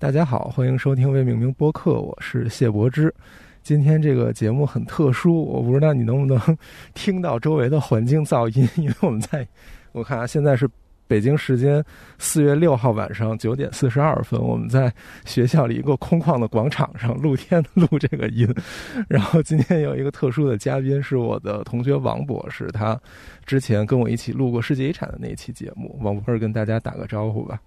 大家好，欢迎收听未命名播客，我是谢柏之。今天这个节目很特殊，我不知道你能不能听到周围的环境噪音，因为我们在，我看啊，现在是北京时间四月六号晚上九点四十二分，我们在学校里一个空旷的广场上露天 录这个音。然后今天有一个特殊的嘉宾是我的同学王博士，他之前跟我一起录过世界遗产的那一期节目。王博士跟大家打个招呼吧。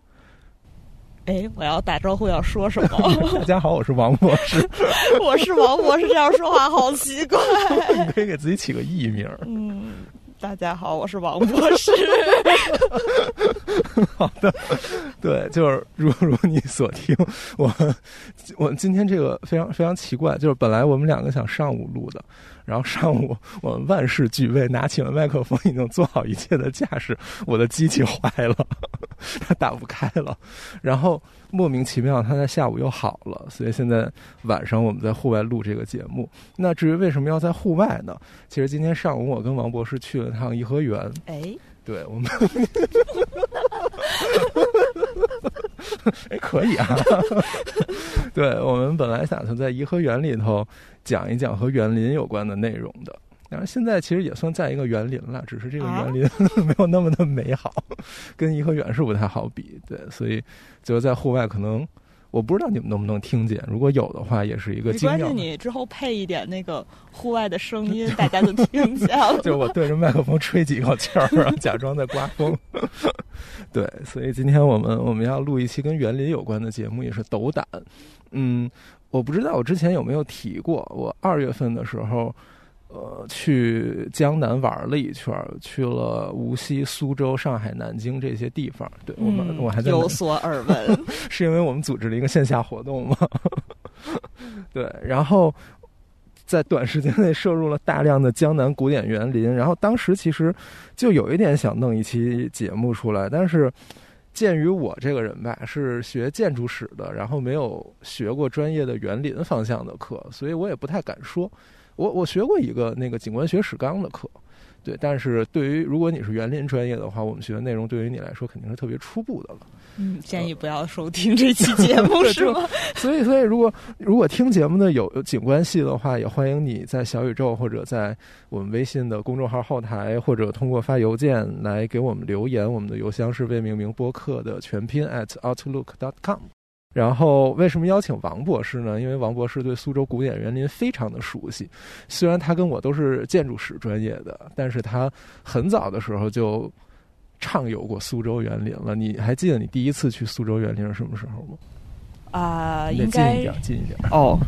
哎，我要打招呼要说什么？大家好，我是王博士。我是王博士，这样说话好奇怪。你可以给自己起个艺名。嗯，大家好，我是王博士。好的，对，就是如如你所听，我我今天这个非常非常奇怪，就是本来我们两个想上午录的。然后上午我们万事俱备，拿起了麦克风，已经做好一切的架势，我的机器坏了，它 打不开了。然后莫名其妙，它在下午又好了，所以现在晚上我们在户外录这个节目。那至于为什么要在户外呢？其实今天上午我跟王博士去了趟颐和园。哎，对我们 哎，可以啊。对我们本来打算在颐和园里头。讲一讲和园林有关的内容的，当然现在其实也算在一个园林了，只是这个园林 没有那么的美好，跟颐和园是不太好比。对，所以就是在户外，可能我不知道你们能不能听见，如果有的话，也是一个。没关系，你之后配一点那个户外的声音，大家都听见了。就我对着麦克风吹几口气儿，然后假装在刮风。对，所以今天我们我们要录一期跟园林有关的节目，也是斗胆。嗯。我不知道我之前有没有提过，我二月份的时候，呃，去江南玩了一圈，去了无锡、苏州、上海、南京这些地方。对我们，我还在有所耳闻，是因为我们组织了一个线下活动吗？对，然后在短时间内摄入了大量的江南古典园林，然后当时其实就有一点想弄一期节目出来，但是。鉴于我这个人吧是学建筑史的，然后没有学过专业的园林方向的课，所以我也不太敢说。我我学过一个那个景观学史纲的课。对，但是对于如果你是园林专业的话，我们学的内容对于你来说肯定是特别初步的了。嗯，建议不要收听这期节 目，是吗？所以，所以如果如果听节目的有景观系的话，也欢迎你在小宇宙或者在我们微信的公众号后台，或者通过发邮件来给我们留言。我们的邮箱是未命名播客的全拼 at outlook dot com。然后为什么邀请王博士呢？因为王博士对苏州古典园林非常的熟悉，虽然他跟我都是建筑史专业的，但是他很早的时候就畅游过苏州园林了。你还记得你第一次去苏州园林是什么时候吗？啊，应该近一点，近一点。哦，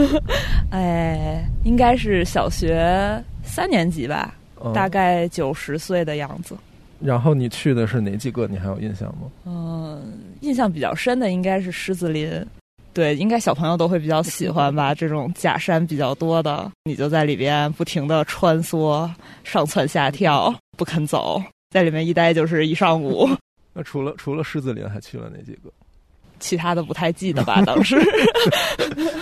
哎，应该是小学三年级吧，大概九十岁的样子。然后你去的是哪几个？你还有印象吗？嗯，印象比较深的应该是狮子林，对，应该小朋友都会比较喜欢吧。这种假山比较多的，你就在里边不停的穿梭，上蹿下跳，不肯走，在里面一待就是一上午。那除了除了狮子林，还去了哪几个？其他的不太记得吧，当时，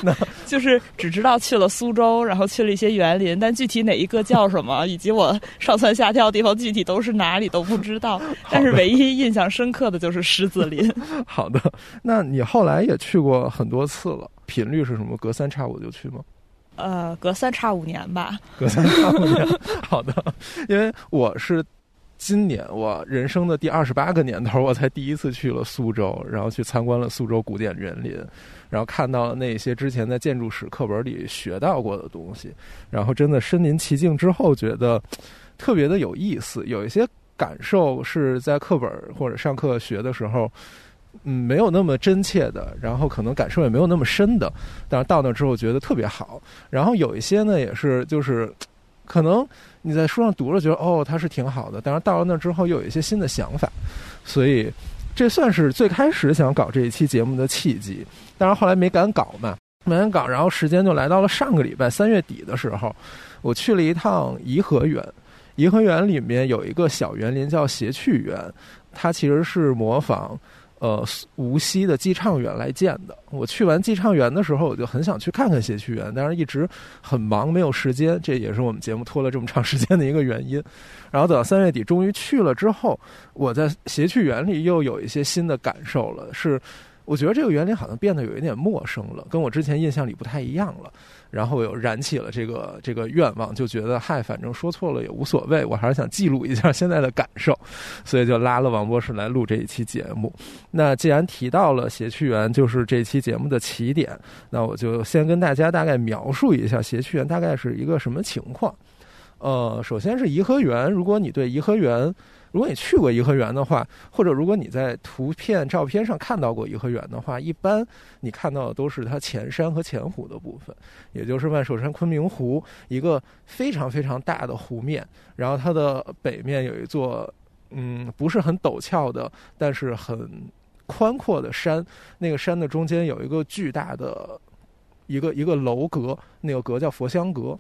那 就是只知道去了苏州，然后去了一些园林，但具体哪一个叫什么，以及我上蹿下跳的地方具体都是哪里都不知道。但是唯一印象深刻的就是狮子林。好的，那你后来也去过很多次了，频率是什么？隔三差五就去吗？呃，隔三差五年吧。隔三差五年。好的，因为我是。今年我人生的第二十八个年头，我才第一次去了苏州，然后去参观了苏州古典园林，然后看到了那些之前在建筑史课本里学到过的东西，然后真的身临其境之后，觉得特别的有意思。有一些感受是在课本或者上课学的时候，嗯，没有那么真切的，然后可能感受也没有那么深的，但是到那之后觉得特别好。然后有一些呢，也是就是可能。你在书上读了，觉得哦，它是挺好的。但是到了那之后，又有一些新的想法，所以这算是最开始想搞这一期节目的契机。但是后来没敢搞嘛，没敢搞。然后时间就来到了上个礼拜三月底的时候，我去了一趟颐和园。颐和园里面有一个小园林叫谐趣园，它其实是模仿。呃，无锡的寄畅园来建的。我去完寄畅园的时候，我就很想去看看谐趣园，但是一直很忙，没有时间。这也是我们节目拖了这么长时间的一个原因。然后等到三月底终于去了之后，我在谐趣园里又有一些新的感受了。是我觉得这个园林好像变得有一点陌生了，跟我之前印象里不太一样了。然后又燃起了这个这个愿望，就觉得嗨，反正说错了也无所谓，我还是想记录一下现在的感受，所以就拉了王博士来录这一期节目。那既然提到了谐趣园，就是这期节目的起点，那我就先跟大家大概描述一下谐趣园大概是一个什么情况。呃，首先是颐和园，如果你对颐和园。如果你去过颐和园的话，或者如果你在图片、照片上看到过颐和园的话，一般你看到的都是它前山和前湖的部分，也就是万寿山昆明湖一个非常非常大的湖面，然后它的北面有一座嗯不是很陡峭的，但是很宽阔的山，那个山的中间有一个巨大的一个一个楼阁，那个阁叫佛香阁。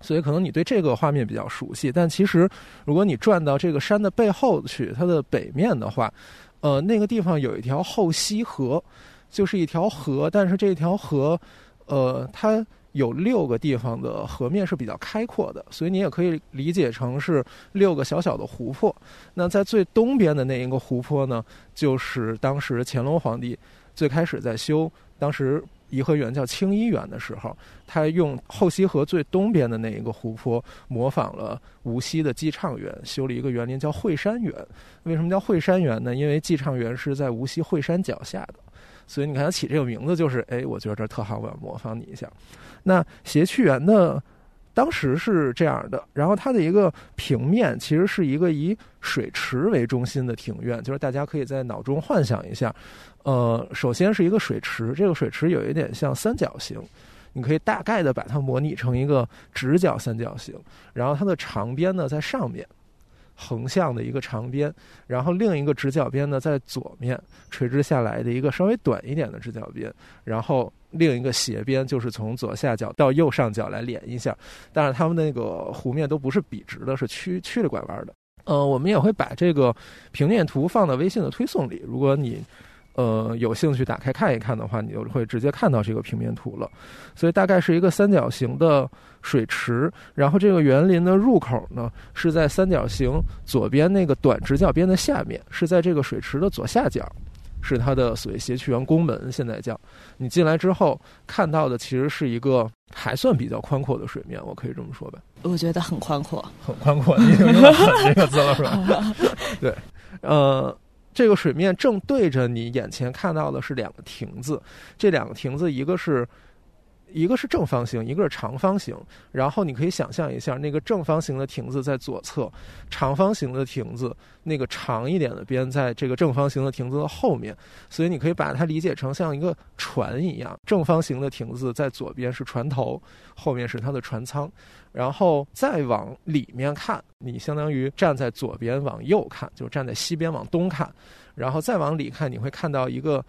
所以可能你对这个画面比较熟悉，但其实如果你转到这个山的背后去，它的北面的话，呃，那个地方有一条后溪河，就是一条河，但是这条河，呃，它有六个地方的河面是比较开阔的，所以你也可以理解成是六个小小的湖泊。那在最东边的那一个湖泊呢，就是当时乾隆皇帝最开始在修，当时。颐和园叫清漪园的时候，他用后溪河最东边的那一个湖泊，模仿了无锡的寄畅园，修了一个园林叫惠山园。为什么叫惠山园呢？因为寄畅园是在无锡惠山脚下的，所以你看他起这个名字就是，哎，我觉得这特好，我要模仿你一下。那谐趣园的？当时是这样的，然后它的一个平面其实是一个以水池为中心的庭院，就是大家可以在脑中幻想一下，呃，首先是一个水池，这个水池有一点像三角形，你可以大概的把它模拟成一个直角三角形，然后它的长边呢在上面。横向的一个长边，然后另一个直角边呢在左面垂直下来的一个稍微短一点的直角边，然后另一个斜边就是从左下角到右上角来连一下。但是它们那个湖面都不是笔直的，是曲曲着拐弯的。呃，我们也会把这个平面图放到微信的推送里，如果你。呃，有兴趣打开看一看的话，你就会直接看到这个平面图了。所以大概是一个三角形的水池，然后这个园林的入口呢是在三角形左边那个短直角边的下面，是在这个水池的左下角，是它的所谓谐趣园宫门。现在叫你进来之后看到的，其实是一个还算比较宽阔的水面，我可以这么说吧？我觉得很宽阔，很宽阔，你用了“很”这个字了是吧？对，呃。这个水面正对着你眼前看到的是两个亭子，这两个亭子一个是。一个是正方形，一个是长方形。然后你可以想象一下，那个正方形的亭子在左侧，长方形的亭子那个长一点的边在这个正方形的亭子的后面。所以你可以把它理解成像一个船一样，正方形的亭子在左边是船头，后面是它的船舱。然后再往里面看，你相当于站在左边往右看，就站在西边往东看。然后再往里看，你会看到一个。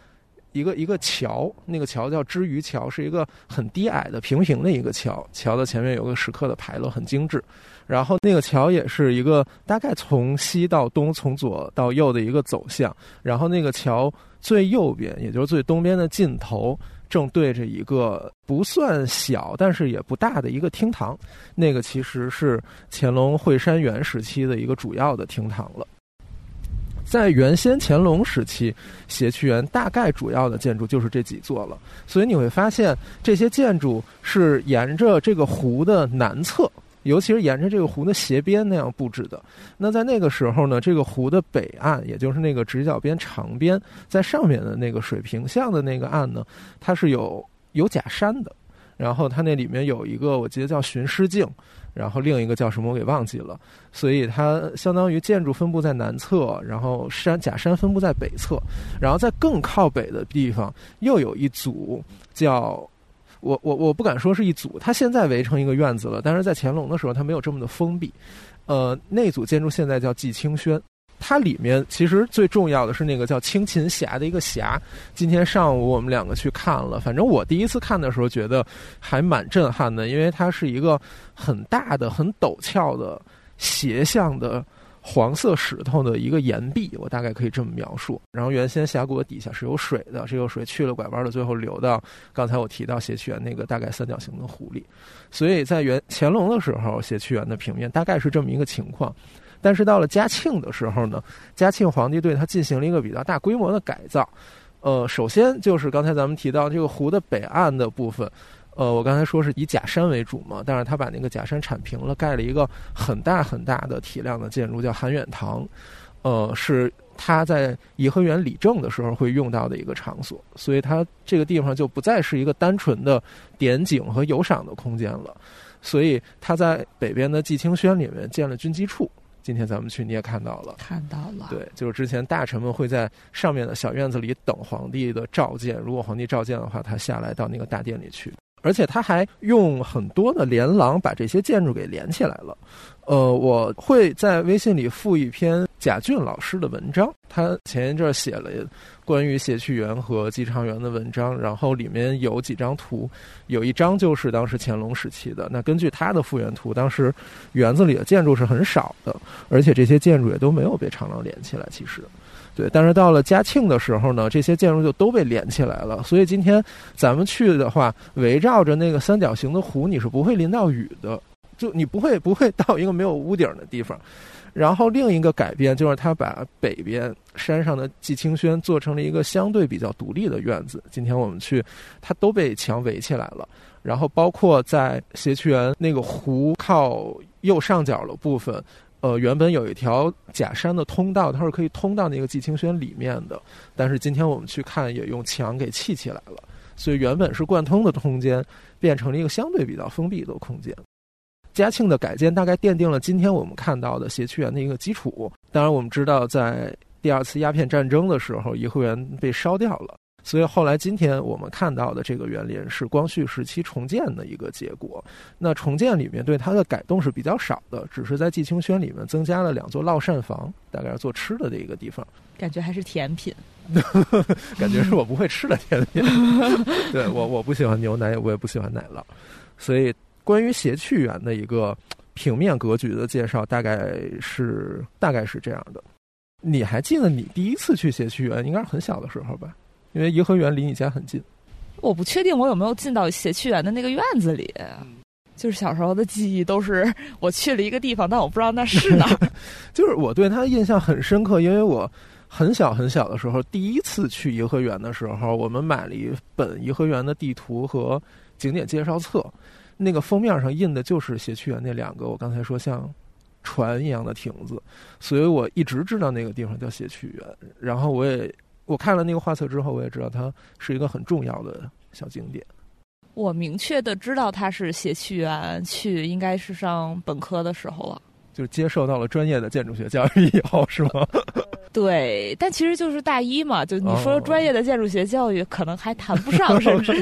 一个一个桥，那个桥叫知鱼桥，是一个很低矮的平平的一个桥。桥的前面有个石刻的牌楼，很精致。然后那个桥也是一个大概从西到东、从左到右的一个走向。然后那个桥最右边，也就是最东边的尽头，正对着一个不算小，但是也不大的一个厅堂。那个其实是乾隆惠山园时期的一个主要的厅堂了。在原先乾隆时期，谐趣园大概主要的建筑就是这几座了。所以你会发现，这些建筑是沿着这个湖的南侧，尤其是沿着这个湖的斜边那样布置的。那在那个时候呢，这个湖的北岸，也就是那个直角边长边在上面的那个水平向的那个岸呢，它是有有假山的。然后它那里面有一个，我记得叫寻狮镜。然后另一个叫什么我给忘记了，所以它相当于建筑分布在南侧，然后山假山分布在北侧，然后在更靠北的地方又有一组叫，我我我不敢说是一组，它现在围成一个院子了，但是在乾隆的时候它没有这么的封闭，呃，那组建筑现在叫季清轩。它里面其实最重要的是那个叫青琴峡的一个峡。今天上午我们两个去看了，反正我第一次看的时候觉得还蛮震撼的，因为它是一个很大的、很陡峭的斜向的黄色石头的一个岩壁，我大概可以这么描述。然后原先峡谷底下是有水的，这个水去了拐弯的，最后流到刚才我提到斜曲园那个大概三角形的湖里。所以在元乾隆的时候，斜曲园的平面大概是这么一个情况。但是到了嘉庆的时候呢，嘉庆皇帝对它进行了一个比较大规模的改造，呃，首先就是刚才咱们提到这个湖的北岸的部分，呃，我刚才说是以假山为主嘛，但是他把那个假山铲平了，盖了一个很大很大的体量的建筑，叫含远堂，呃，是他在颐和园理政的时候会用到的一个场所，所以它这个地方就不再是一个单纯的点景和游赏的空间了，所以他在北边的季清轩里面建了军机处。今天咱们去，你也看到了，看到了。对，就是之前大臣们会在上面的小院子里等皇帝的召见，如果皇帝召见的话，他下来到那个大殿里去。而且他还用很多的连廊把这些建筑给连起来了。呃，我会在微信里附一篇贾俊老师的文章，他前一阵写了关于谐趣园和姬昌园的文章，然后里面有几张图，有一张就是当时乾隆时期的。那根据他的复原图，当时园子里的建筑是很少的，而且这些建筑也都没有被长廊连起来。其实。对，但是到了嘉庆的时候呢，这些建筑就都被连起来了。所以今天咱们去的话，围绕着那个三角形的湖，你是不会淋到雨的，就你不会不会到一个没有屋顶的地方。然后另一个改变就是，他把北边山上的季清轩做成了一个相对比较独立的院子。今天我们去，它都被墙围起来了。然后包括在谐趣园那个湖靠右上角的部分。呃，原本有一条假山的通道，它是可以通到那个季清轩里面的，但是今天我们去看，也用墙给砌起来了，所以原本是贯通的空间，变成了一个相对比较封闭的空间。嘉庆的改建大概奠定了今天我们看到的谐趣园的一个基础。当然，我们知道在第二次鸦片战争的时候，颐和园被烧掉了。所以后来，今天我们看到的这个园林是光绪时期重建的一个结果。那重建里面对它的改动是比较少的，只是在季清轩里面增加了两座烙膳房，大概是做吃的的一个地方。感觉还是甜品，感觉是我不会吃的甜品。对我，我不喜欢牛奶，我也不喜欢奶酪。所以，关于谐趣园的一个平面格局的介绍，大概是大概是这样的。你还记得你第一次去谐趣园，应该是很小的时候吧？因为颐和园离你家很近，我不确定我有没有进到谐趣园的那个院子里。就是小时候的记忆都是我去了一个地方，但我不知道那是哪儿。就是我对他印象很深刻，因为我很小很小的时候，第一次去颐和园的时候，我们买了一本颐和园的地图和景点介绍册，那个封面上印的就是谐趣园那两个我刚才说像船一样的亭子，所以我一直知道那个地方叫谐趣园。然后我也。我看了那个画册之后，我也知道它是一个很重要的小景点。我明确的知道他是写趣园，去应该是上本科的时候了，就接受到了专业的建筑学教育以后，是吗？对，但其实就是大一嘛，就你说专业的建筑学教育，可能还谈不上，甚至。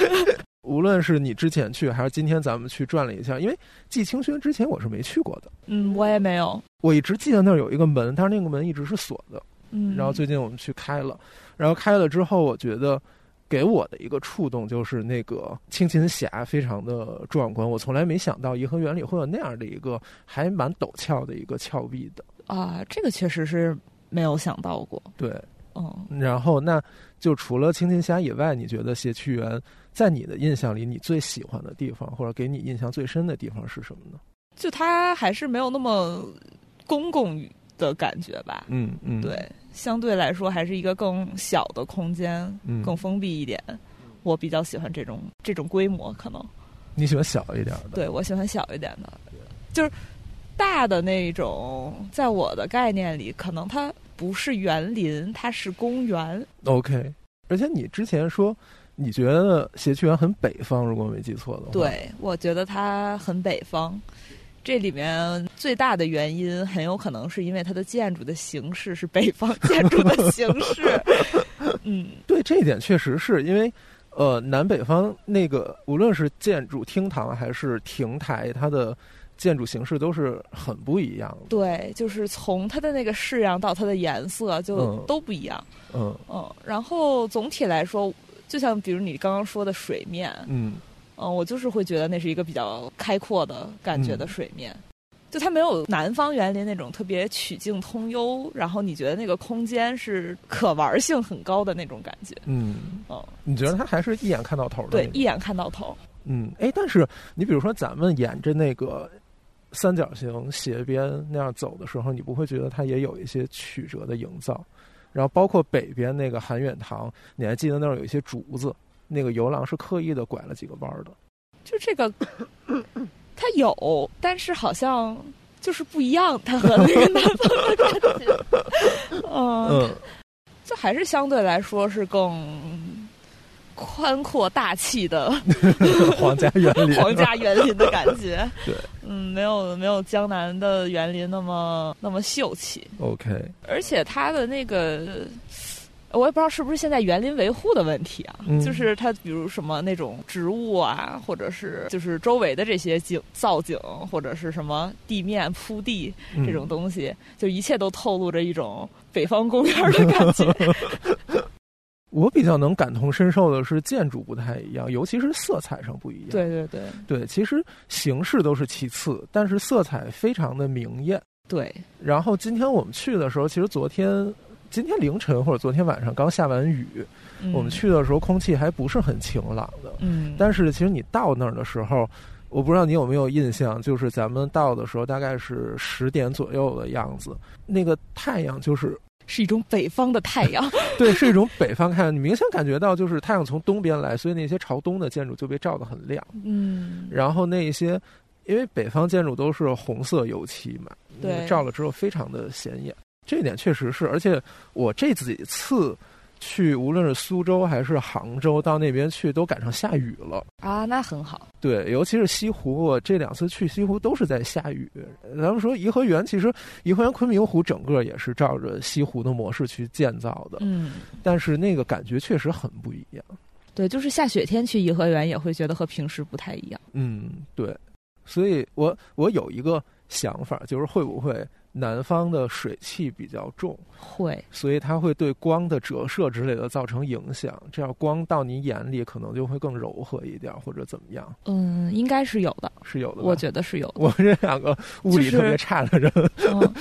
无论是你之前去，还是今天咱们去转了一下，因为季清轩之前我是没去过的。嗯，我也没有。我一直记得那儿有一个门，但是那个门一直是锁的。嗯，然后最近我们去开了，然后开了之后，我觉得给我的一个触动就是那个青琴峡非常的壮观。我从来没想到颐和园里会有那样的一个还蛮陡峭的一个峭壁的啊，这个确实是没有想到过。对，嗯，然后那就除了青琴峡以外，你觉得谐趣园在你的印象里，你最喜欢的地方或者给你印象最深的地方是什么呢？就它还是没有那么公共的感觉吧。嗯嗯，对。相对来说，还是一个更小的空间，更封闭一点。我比较喜欢这种这种规模，可能你喜欢小一点的。对，我喜欢小一点的，就是大的那种，在我的概念里，可能它不是园林，它是公园。OK，而且你之前说你觉得谐趣园很北方，如果我没记错的话，对我觉得它很北方。这里面最大的原因很有可能是因为它的建筑的形式是北方建筑的形式。嗯，对，这一点确实是因为，呃，南北方那个无论是建筑厅堂还是亭台，它的建筑形式都是很不一样的。对，就是从它的那个式样到它的颜色就都不一样。嗯嗯，然后总体来说，就像比如你刚刚说的水面，嗯。嗯，我就是会觉得那是一个比较开阔的感觉的水面，就它没有南方园林那种特别曲径通幽，然后你觉得那个空间是可玩性很高的那种感觉。嗯，哦，你觉得它还是一眼看到头的？对，一眼看到头。嗯，哎，但是你比如说咱们沿着那个三角形斜边那样走的时候，你不会觉得它也有一些曲折的营造？然后包括北边那个韩远堂，你还记得那儿有一些竹子，那个游廊是刻意的拐了几个弯儿的。就这个，它有，但是好像就是不一样，它和那个南方的感觉，嗯，嗯，就还是相对来说是更宽阔大气的 皇家园林，皇家园林的感觉。对，嗯，没有没有江南的园林那么那么秀气，OK，而且它的那个。我也不知道是不是现在园林维护的问题啊，嗯就是它比如什么那种植物啊，或者是就是周围的这些景造景，或者是什么地面铺地嗯这种东西，就一切都透露着一种北方公园的感觉。我比较能感同身受的是建筑不太一样，尤其是色彩上不一样。对对对对，其实形式都是其次，但是色彩非常的明艳。对，然后今天我们去的时候，其实昨天、今天凌晨或者昨天晚上刚下完雨，嗯我们去的时候空气还不是很晴朗的。嗯，但是其实你到那儿的时候，我不知道你有没有印象，就是咱们到的时候大概是十点左右的样子，那个太阳就是是一种北方的太阳。对，是一种北方太阳，你明显感觉到就是太阳从东边来，所以那些朝东的建筑就被照得很亮。嗯，然后那一些，因为北方建筑都是红色油漆嘛，对照了之后非常的显眼，这一点确实是。而且我这几次去，无论是苏州还是杭州，到那边去都赶上下雨了。啊，那很好。对，尤其是西湖，我这两次去西湖都是在下雨。咱们说颐和园，其实颐和园昆明湖整个也是照着西湖的模式去建造的，嗯，但是那个感觉确实很不一样。对，就是下雪天去颐和园也会觉得和平时不太一样。嗯，对，所以我我有一个想法，就是会不会南方的水汽比较重，会，所以它会对光的折射之类的造成影响，这样光到你眼里可能就会更柔和一点，或者怎么样，嗯，应该是有的，是有的。我觉得是有的。我们这两个物理就是特别差的人，嗯，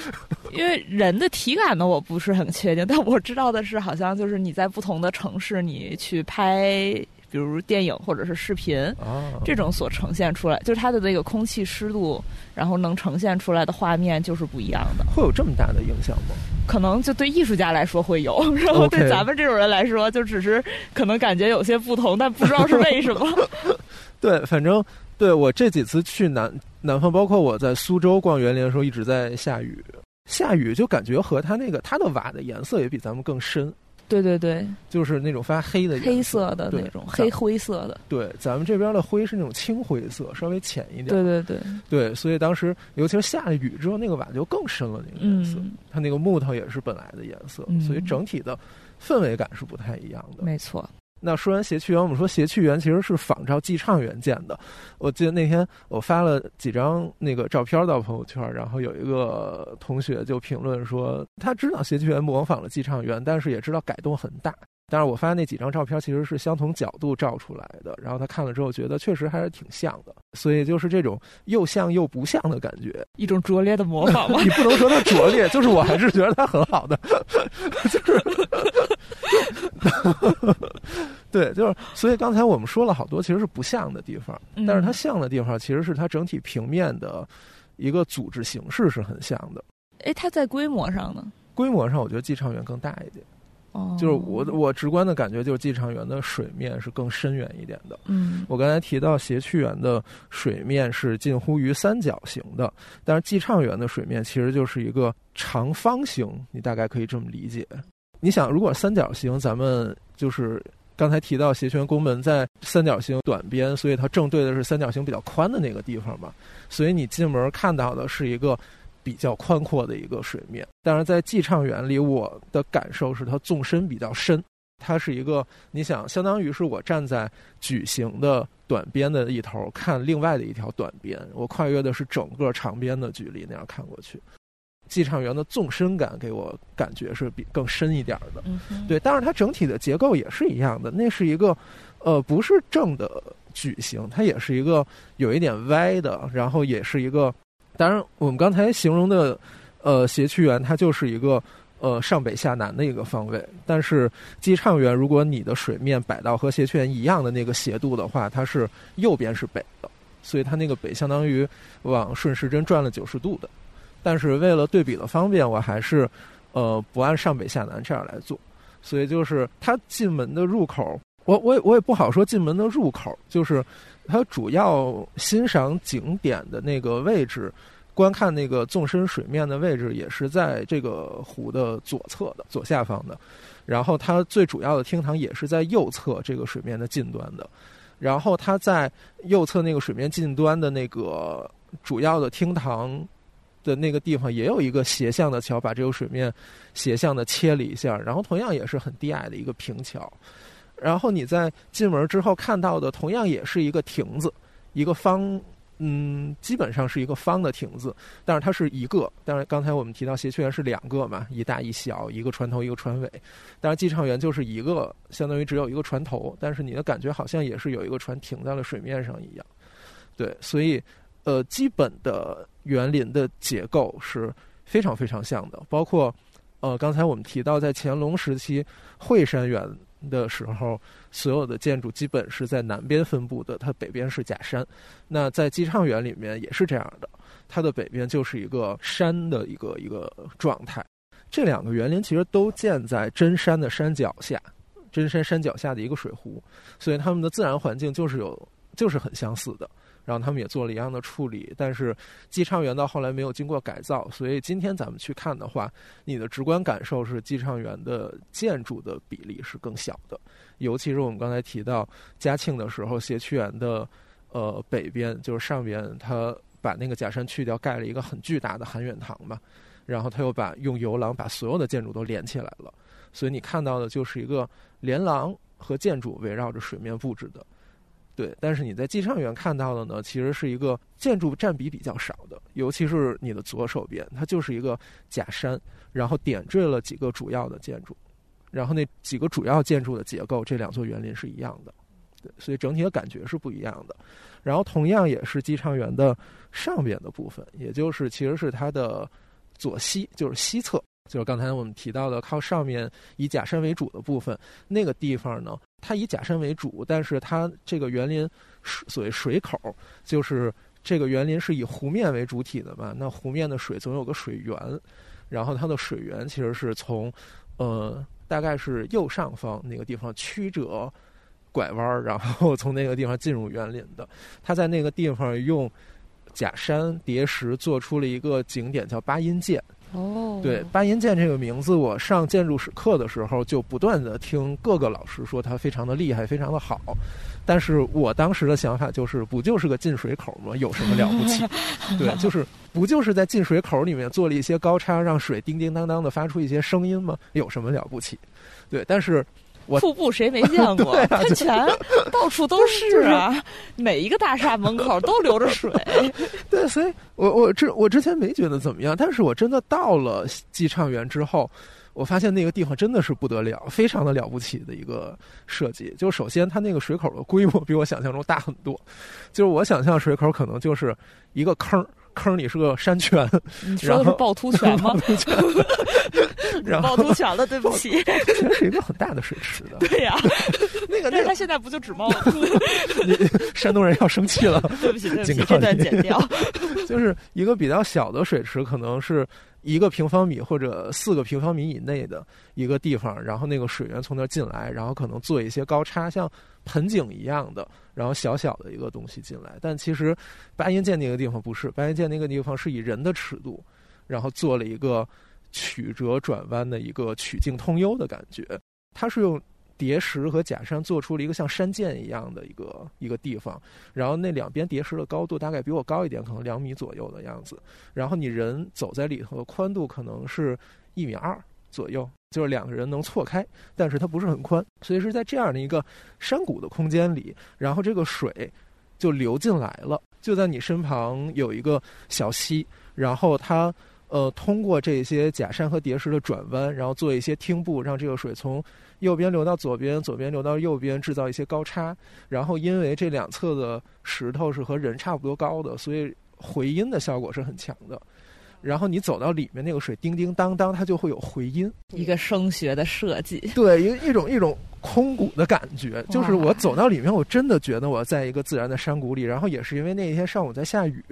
因为人的体感呢，我不是很确定，但我知道的是，好像就是你在不同的城市，你去拍，比如电影或者是视频，啊，这种所呈现出来，就是它的那个空气湿度，然后能呈现出来的画面就是不一样的。会有这么大的影响吗？可能就对艺术家来说会有，然后对咱们这种人来说，就只是可能感觉有些不同，但不知道是为什么。对，反正对我这几次去南南方，包括我在苏州逛园林的时候，一直在下雨。下雨就感觉和它那个它的瓦的颜色也比咱们更深，对对对，就是那种发黑的黑色的那种，黑灰色的。对，咱们这边的灰是那种青灰色，稍微浅一点。对对对，对所以当时尤其是下了雨之后，那个瓦就更深了，那个颜色。嗯，它那个木头也是本来的颜色，嗯所以整体的氛围感是不太一样的。没错。那说完谐趣园，我们说谐趣园其实是仿照寄畅园建的。我记得那天我发了几张那个照片到朋友圈，然后有一个同学就评论说，他知道谐趣园模仿了寄畅园，但是也知道改动很大。但是我发那几张照片其实是相同角度照出来的，然后他看了之后觉得确实还是挺像的，所以就是这种又像又不像的感觉。一种拙劣的模仿吗？你不能说它拙劣，就是我还是觉得它很好的，就是，对，就是，所以刚才我们说了好多其实是不像的地方，嗯但是它像的地方其实是它整体平面的一个组织形式是很像的。哎，它在规模上呢？规模上，我觉得寄畅园更大一点，哦，就是我我直观的感觉就是寄畅园的水面是更深远一点的。嗯我刚才提到斜趣园的水面是近乎于三角形的，但是寄畅园的水面其实就是一个长方形，你大概可以这么理解。你想，如果三角形，咱们就是刚才提到斜圈宫门在三角形短边，所以它正对的是三角形比较宽的那个地方嘛，所以你进门看到的是一个比较宽阔的一个水面。但是在寄畅园里，我的感受是它纵深比较深。它是一个，你想，相当于是我站在矩形的短边的一头看另外的一条短边，我跨越的是整个长边的距离，那样看过去。寄畅园的纵深感给我感觉是比更深一点儿的，嗯，对，但是它整体的结构也是一样的，那是一个，呃，不是正的矩形，它也是一个有一点歪的，然后也是一个，当然我们刚才形容的，呃，谐趣园它就是一个。呃，上北下南的一个方位，但是寄畅园，如果你的水面摆到和斜曲园一样的那个斜度的话，它是右边是北的，所以它那个北相当于往顺时针转了九十度的。但是为了对比的方便，我还是呃不按上北下南这样来做，所以就是它进门的入口，我我也我也不好说进门的入口，就是它主要欣赏景点的那个位置。观看那个纵深水面的位置也是在这个湖的左侧的左下方的，然后它最主要的厅堂也是在右侧这个水面的近端的，然后它在右侧那个水面近端的那个主要的厅堂的那个地方也有一个斜向的桥，把这个水面斜向的切了一下，然后同样也是很低矮的一个平桥，然后你在进门之后看到的同样也是一个亭子，一个方。嗯，基本上是一个方的亭子，但是它是一个。当然，刚才我们提到斜曲园是两个嘛，一大一小，一个船头一个船尾。但是寄畅园就是一个，相当于只有一个船头，但是你的感觉好像也是有一个船停在了水面上一样。对，所以呃，基本的园林的结构是非常非常像的，包括呃，刚才我们提到在乾隆时期惠山园。的时候，所有的建筑基本是在南边分布的，它北边是假山。那在寄畅园里面也是这样的，它的北边就是一个山的一个一个状态。这两个园林其实都建在真山的山脚下，真山山脚下的一个水湖，所以它们的自然环境就是有就是很相似的。然后他们也做了一样的处理，但是寄畅园到后来没有经过改造，所以今天咱们去看的话，你的直观感受是寄畅园的建筑的比例是更小的，尤其是我们刚才提到嘉庆的时候，谐趣园的呃北边就是上边，他把那个假山去掉，盖了一个很巨大的含远堂嘛，然后他又把用游廊把所有的建筑都连起来了，所以你看到的就是一个连廊和建筑围绕着水面布置的。对，但是你在寄畅园看到的呢，其实是一个建筑占比比较少的，尤其是你的左手边，它就是一个假山，然后点缀了几个主要的建筑，然后那几个主要建筑的结构，这两座园林是一样的，对，所以整体的感觉是不一样的。然后同样也是寄畅园的上边的部分，也就是其实是它的左西，就是西侧。就是刚才我们提到的靠上面以假山为主的部分，那个地方呢，它以假山为主，但是它这个园林水所谓水口，就是这个园林是以湖面为主体的嘛，那湖面的水总有个水源，然后它的水源其实是从呃大概是右上方那个地方曲折拐弯，然后从那个地方进入园林的，它在那个地方用假山叠石做出了一个景点，叫八音涧。哦，对，八音剑这个名字，我上建筑史课的时候就不断的听各个老师说它非常的厉害，非常的好。但是我当时的想法就是，不就是个进水口吗？有什么了不起？对，就是不就是在进水口里面做了一些高差，让水叮叮当当的发出一些声音吗？有什么了不起？对，但是。瀑布谁没见过？喷泉到处都是啊，每一个大厦门口都流着水。对，所以我我之我之前没觉得怎么样，但是我真的到了寄畅园之后，我发现那个地方真的是不得了，非常的了不起的一个设计。就首先它那个水口的规模比我想象中大很多，就是我想象水口可能就是一个坑。坑里是个山泉，你说的是趵突 泉吗？然后趵突泉了，对不起，这是一个很大的水池的。对呀，那个，但是他现在不就只冒了？山东人要生气了，对不起，对不起，这段剪掉。就是一个比较小的水池，可能是一个平方米或者四个平方米以内的一个地方，然后那个水源从那儿进来，然后可能做一些高差，像盆景一样的。然后小小的一个东西进来，但其实八音涧那个地方不是，八音涧那个地方是以人的尺度，然后做了一个曲折转弯的一个曲径通幽的感觉。它是用叠石和假山做出了一个像山涧一样的一个一个地方，然后那两边叠石的高度大概比我高一点，可能两米左右的样子。然后你人走在里头的宽度可能是一米二左右。就是两个人能错开，但是它不是很宽，所以是在这样的一个山谷的空间里，然后这个水就流进来了，就在你身旁有一个小溪，然后它呃通过这些假山和叠石的转弯，然后做一些汀步，让这个水从右边流到左边，左边流到右边，制造一些高差，然后因为这两侧的石头是和人差不多高的，所以回音的效果是很强的。然后你走到里面，那个水叮叮当当，它就会有回音，一个声学的设计。对，一一种一种空谷的感觉，就是我走到里面，我真的觉得我在一个自然的山谷里。然后也是因为那一天上午在下雨，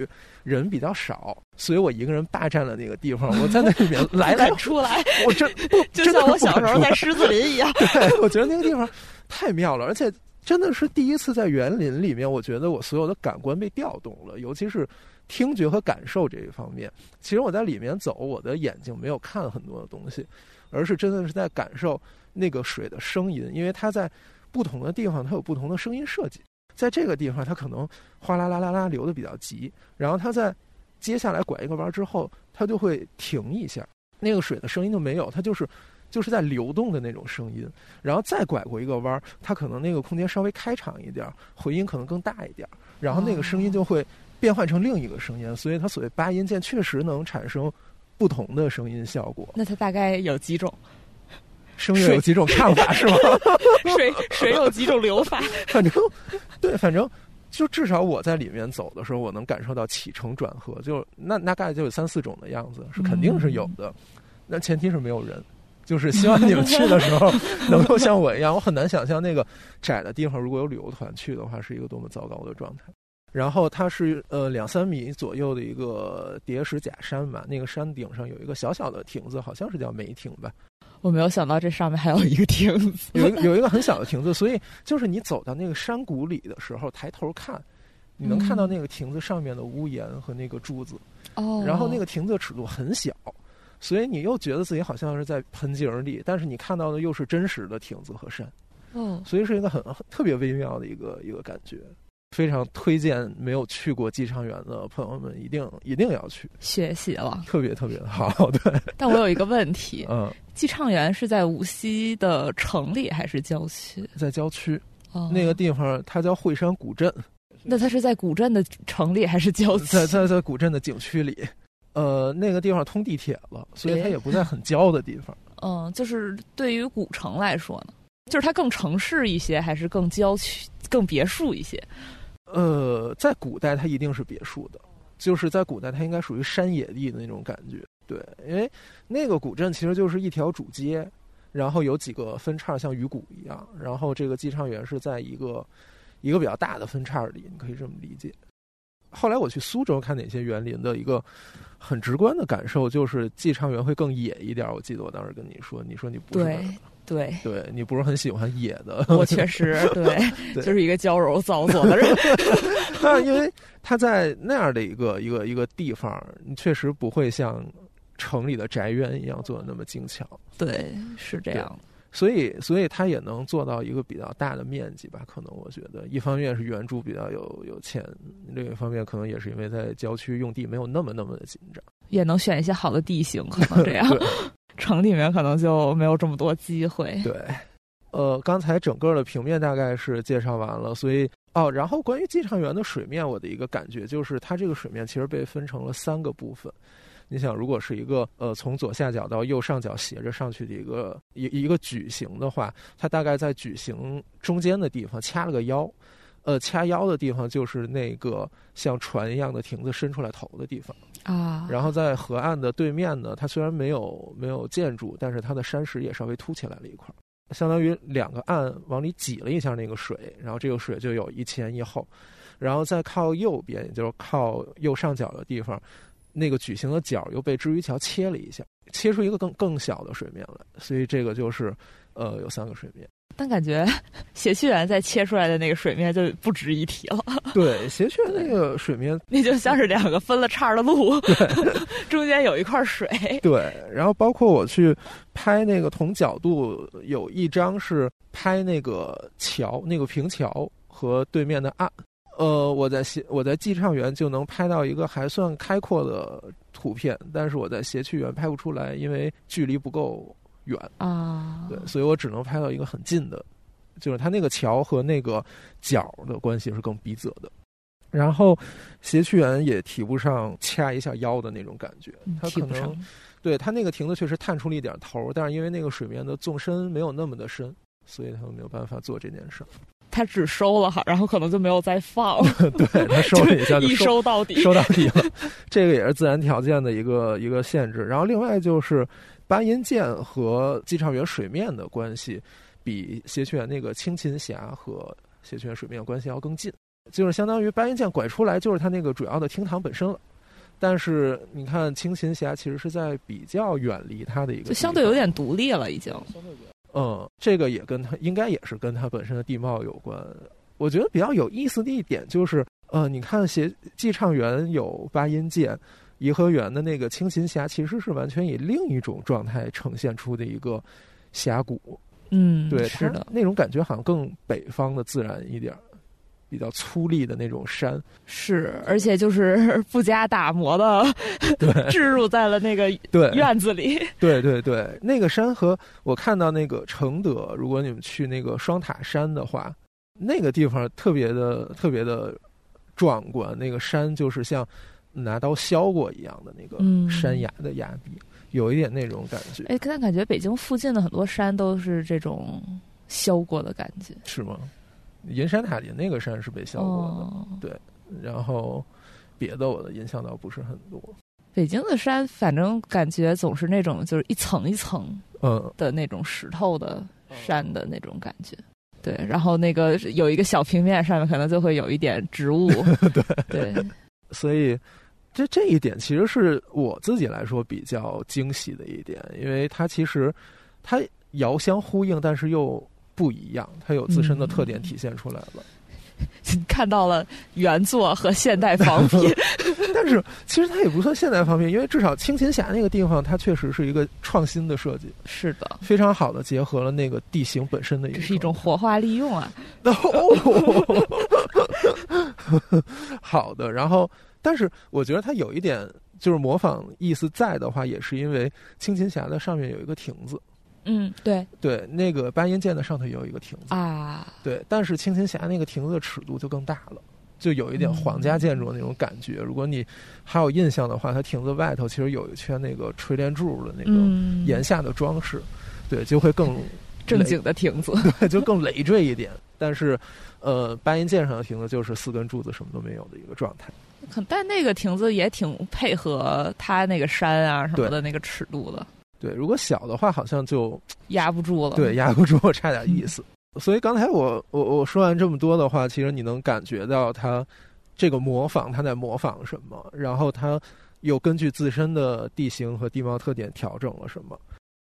人比较少，所以我一个人霸占了那个地方。我在那里面来 来出来，我真 就像我小时候在狮子林一样。对，我觉得那个地方太妙了，而且真的是第一次在园林里面，我觉得我所有的感官被调动了，尤其是。听觉和感受这一方面，其实我在里面走，我的眼睛没有看很多的东西，而是真的是在感受那个水的声音，因为它在不同的地方它有不同的声音设计。在这个地方，它可能哗啦啦啦啦流的比较急，然后它在接下来拐一个弯之后，它就会停一下，那个水的声音就没有，它就是就是在流动的那种声音。然后再拐过一个弯，它可能那个空间稍微开敞一点，回音可能更大一点，然后那个声音就会。变换成另一个声音，所以它所谓八音键确实能产生不同的声音效果。那它大概有几种？声乐有几种唱法是吗？水 水有几种流法？反正 对，反正就至少我在里面走的时候，我能感受到起承转合，就那那大概就有三四种的样子，是肯定是有的。那前提是没有人，就是希望你们去的时候能够像我一样。我很难想象那个窄的地方如果有旅游团去的话，是一个多么糟糕的状态。然后它是呃两三米左右的一个叠石假山嘛，那个山顶上有一个小小的亭子，好像是叫梅亭吧。我没有想到这上面还有一个亭子，有有一个很小的亭子，所以就是你走到那个山谷里的时候，抬头看，你能看到那个亭子上面的屋檐和那个柱子。哦。然后那个亭子尺度很小，所以你又觉得自己好像是在盆景里，但是你看到的又是真实的亭子和山。嗯。所以是一个很特别微妙的一个一个感觉。非常推荐没有去过寄畅园的朋友们，一定一定要去学习了，特别特别的好。对，但我有一个问题，嗯，寄畅园是在无锡的城里还是郊区？在郊区，哦那个地方它叫惠山古镇。那它是在古镇的城里还是郊区？在在在古镇的景区里，呃，那个地方通地铁了，所以它也不在很郊的地方。嗯，就是对于古城来说呢，就是它更城市一些，还是更郊区、更别墅一些？呃，在古代它一定是别墅的，就是在古代它应该属于山野地的那种感觉。对，因为那个古镇其实就是一条主街，然后有几个分叉，像鱼骨一样。然后这个寄畅园是在一个一个比较大的分叉里，你可以这么理解。后来我去苏州看哪些园林的一个很直观的感受，就是寄畅园会更野一点。我记得我当时跟你说，你说你不是。对，对对你不是很喜欢野的，我确实 对，就是一个娇柔造作的人。那因为他在那样的一个一个一个地方，你确实不会像城里的宅院一样做的那么精巧。对，是这样。所以，所以他也能做到一个比较大的面积吧？可能我觉得，一方面是原著比较有有钱，另一方面可能也是因为在郊区用地没有那么那么的紧张，也能选一些好的地形，可能 这样。城里面可能就没有这么多机会。对，呃，刚才整个的平面大概是介绍完了，所以哦，然后关于机场园的水面，我的一个感觉就是，它这个水面其实被分成了三个部分。你想，如果是一个呃从左下角到右上角斜着上去的一个一一个矩形的话，它大概在矩形中间的地方掐了个腰，呃，掐腰的地方就是那个像船一样的亭子伸出来头的地方。啊，然后在河岸的对面呢，它虽然没有没有建筑，但是它的山石也稍微凸起来了一块，相当于两个岸往里挤了一下那个水，然后这个水就有一前一后，然后再靠右边，也就是靠右上角的地方，那个矩形的角又被支鱼桥切了一下，切出一个更更小的水面来，所以这个就是呃有三个水面。但感觉斜趣园再切出来的那个水面就不值一提了。对，斜趣园那个水面，那就像是两个分了叉的路，中间有一块水。对，然后包括我去拍那个同角度，有一张是拍那个桥，那个平桥和对面的岸。呃，我在斜我在寄畅园就能拍到一个还算开阔的图片，但是我在斜趣园拍不出来，因为距离不够。远啊，对，所以我只能拍到一个很近的，就是它那个桥和那个角的关系是更逼仄的。然后斜曲园也提不上掐一下腰的那种感觉，它可能对它那个亭子确实探出了一点头，但是因为那个水面的纵深没有那么的深，所以他们没有办法做这件事。他只收了哈，然后可能就没有再放，对他收了一下就一收到底，收到底了。这个也是自然条件的一个一个限制。然后另外就是八音涧和姬畅园水面的关系，比谐趣园那个青琴峡和谐趣园水面关系要更近，就是相当于八音涧拐出来就是它那个主要的厅堂本身了。但是你看青琴峡其实是在比较远离它的一个，就相对有点独立了已经。嗯，这个也跟它应该也是跟它本身的地貌有关。我觉得比较有意思的一点就是，呃，你看协寄畅园有八音涧，颐和园的那个青琴峡其实是完全以另一种状态呈现出的一个峡谷。嗯，对，是的，那种感觉好像更北方的自然一点。比较粗粝的那种山，是，而且就是 不加打磨的，对，置入在了那个对院子里。对对对，那个山和我看到那个承德，如果你们去那个双塔山的话，那个地方特别的特别的壮观，那个山就是像拿刀削过一样的那个山崖的崖壁，有一点那种感觉。哎，但感觉北京附近的很多山都是这种削过的感觉，是吗？银山塔林那个山是被削过的，对，然后别的我的印象倒不是很多。北京的山，反正感觉总是那种就是一层一层嗯的那种石头的山的那种感觉，对。然后那个有一个小平面上面可能就会有一点植物，对对。所以这这一点其实是我自己来说比较惊喜的一点，因为它其实它遥相呼应，但是又。不一样，它有自身的特点体现出来了。看到了原作和现代仿品，但是其实它也不算现代仿品，因为至少青琴峡那个地方，它确实是一个创新的设计。是的，非常好的结合了那个地形本身的一个，这是一种活化利用啊。哦好的，然后，但是我觉得它有一点就是模仿意思在的话，也是因为青琴峡的上面有一个亭子。嗯，对对，那个八音剑的上头也有一个亭子啊，对，但是青琴峡那个亭子的尺度就更大了，就有一点皇家建筑的那种感觉。如果你还有印象的话，它亭子外头其实有一圈那个垂帘柱的那个檐下的装饰，对，就会更正经的亭子，对，就更 累赘一点。但是，呃，八音剑上的亭子就是四根柱子什么都没有的一个状态。可但那个亭子也挺配合它那个山啊什么的那个尺度的。对，如果小的话，好像就压不住了。对，压不住，差点意思。所以刚才我我我说完这么多的话，其实你能感觉到他这个模仿，他在模仿什么，然后他又根据自身的地形和地貌特点调整了什么。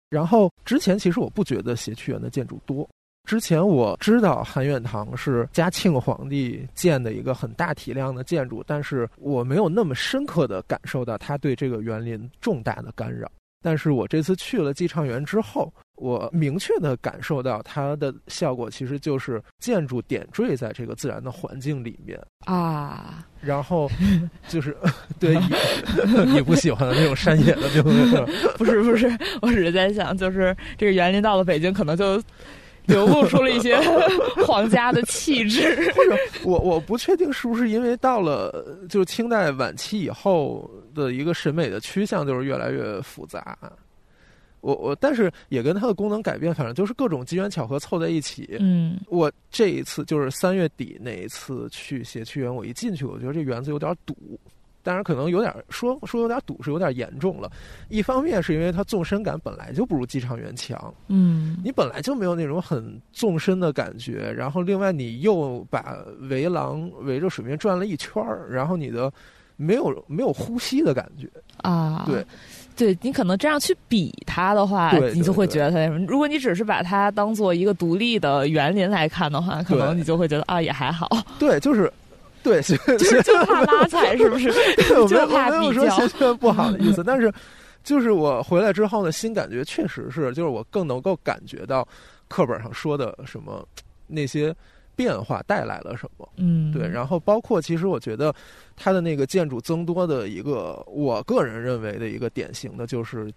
然后之前其实我不觉得谐趣园的建筑多，之前我知道含远堂是嘉庆皇帝建的一个很大体量的建筑，但是我没有那么深刻的感受到他对这个园林重大的干扰。但是我这次去了寄畅园之后，我明确的感受到它的效果其实就是建筑点缀在这个自然的环境里面啊，然后就是对你不喜欢的那种山野的那种，不是不是，我只是在想，就是这个园林到了北京，可能就。流露出了一些 皇家的气质，或者我我不确定是不是因为到了就是清代晚期以后的一个审美的趋向就是越来越复杂，我我但是也跟它的功能改变，反正就是各种机缘巧合凑在一起。嗯，我这一次就是三月底那一次去谐趣园，我一进去，我觉得这园子有点堵。当然，可能有点说说有点堵是有点严重了。一方面是因为它纵深感本来就不如机场园强，嗯，你本来就没有那种很纵深的感觉。然后，另外你又把围廊围着水面转了一圈儿，然后你的没有没有呼吸的感觉啊。对，对你可能这样去比它的话，你就会觉得它什么。如果你只是把它当做一个独立的园林来看的话，可能你就会觉得啊也还好。对，就是。对，就是就怕拉踩，是不是？就怕没有说学学不好的意思，但是就是我回来之后呢，新感觉确实是，就是我更能够感觉到课本上说的什么那些变化带来了什么。嗯，对。然后包括其实我觉得它的那个建筑增多的一个，我个人认为的一个典型的就是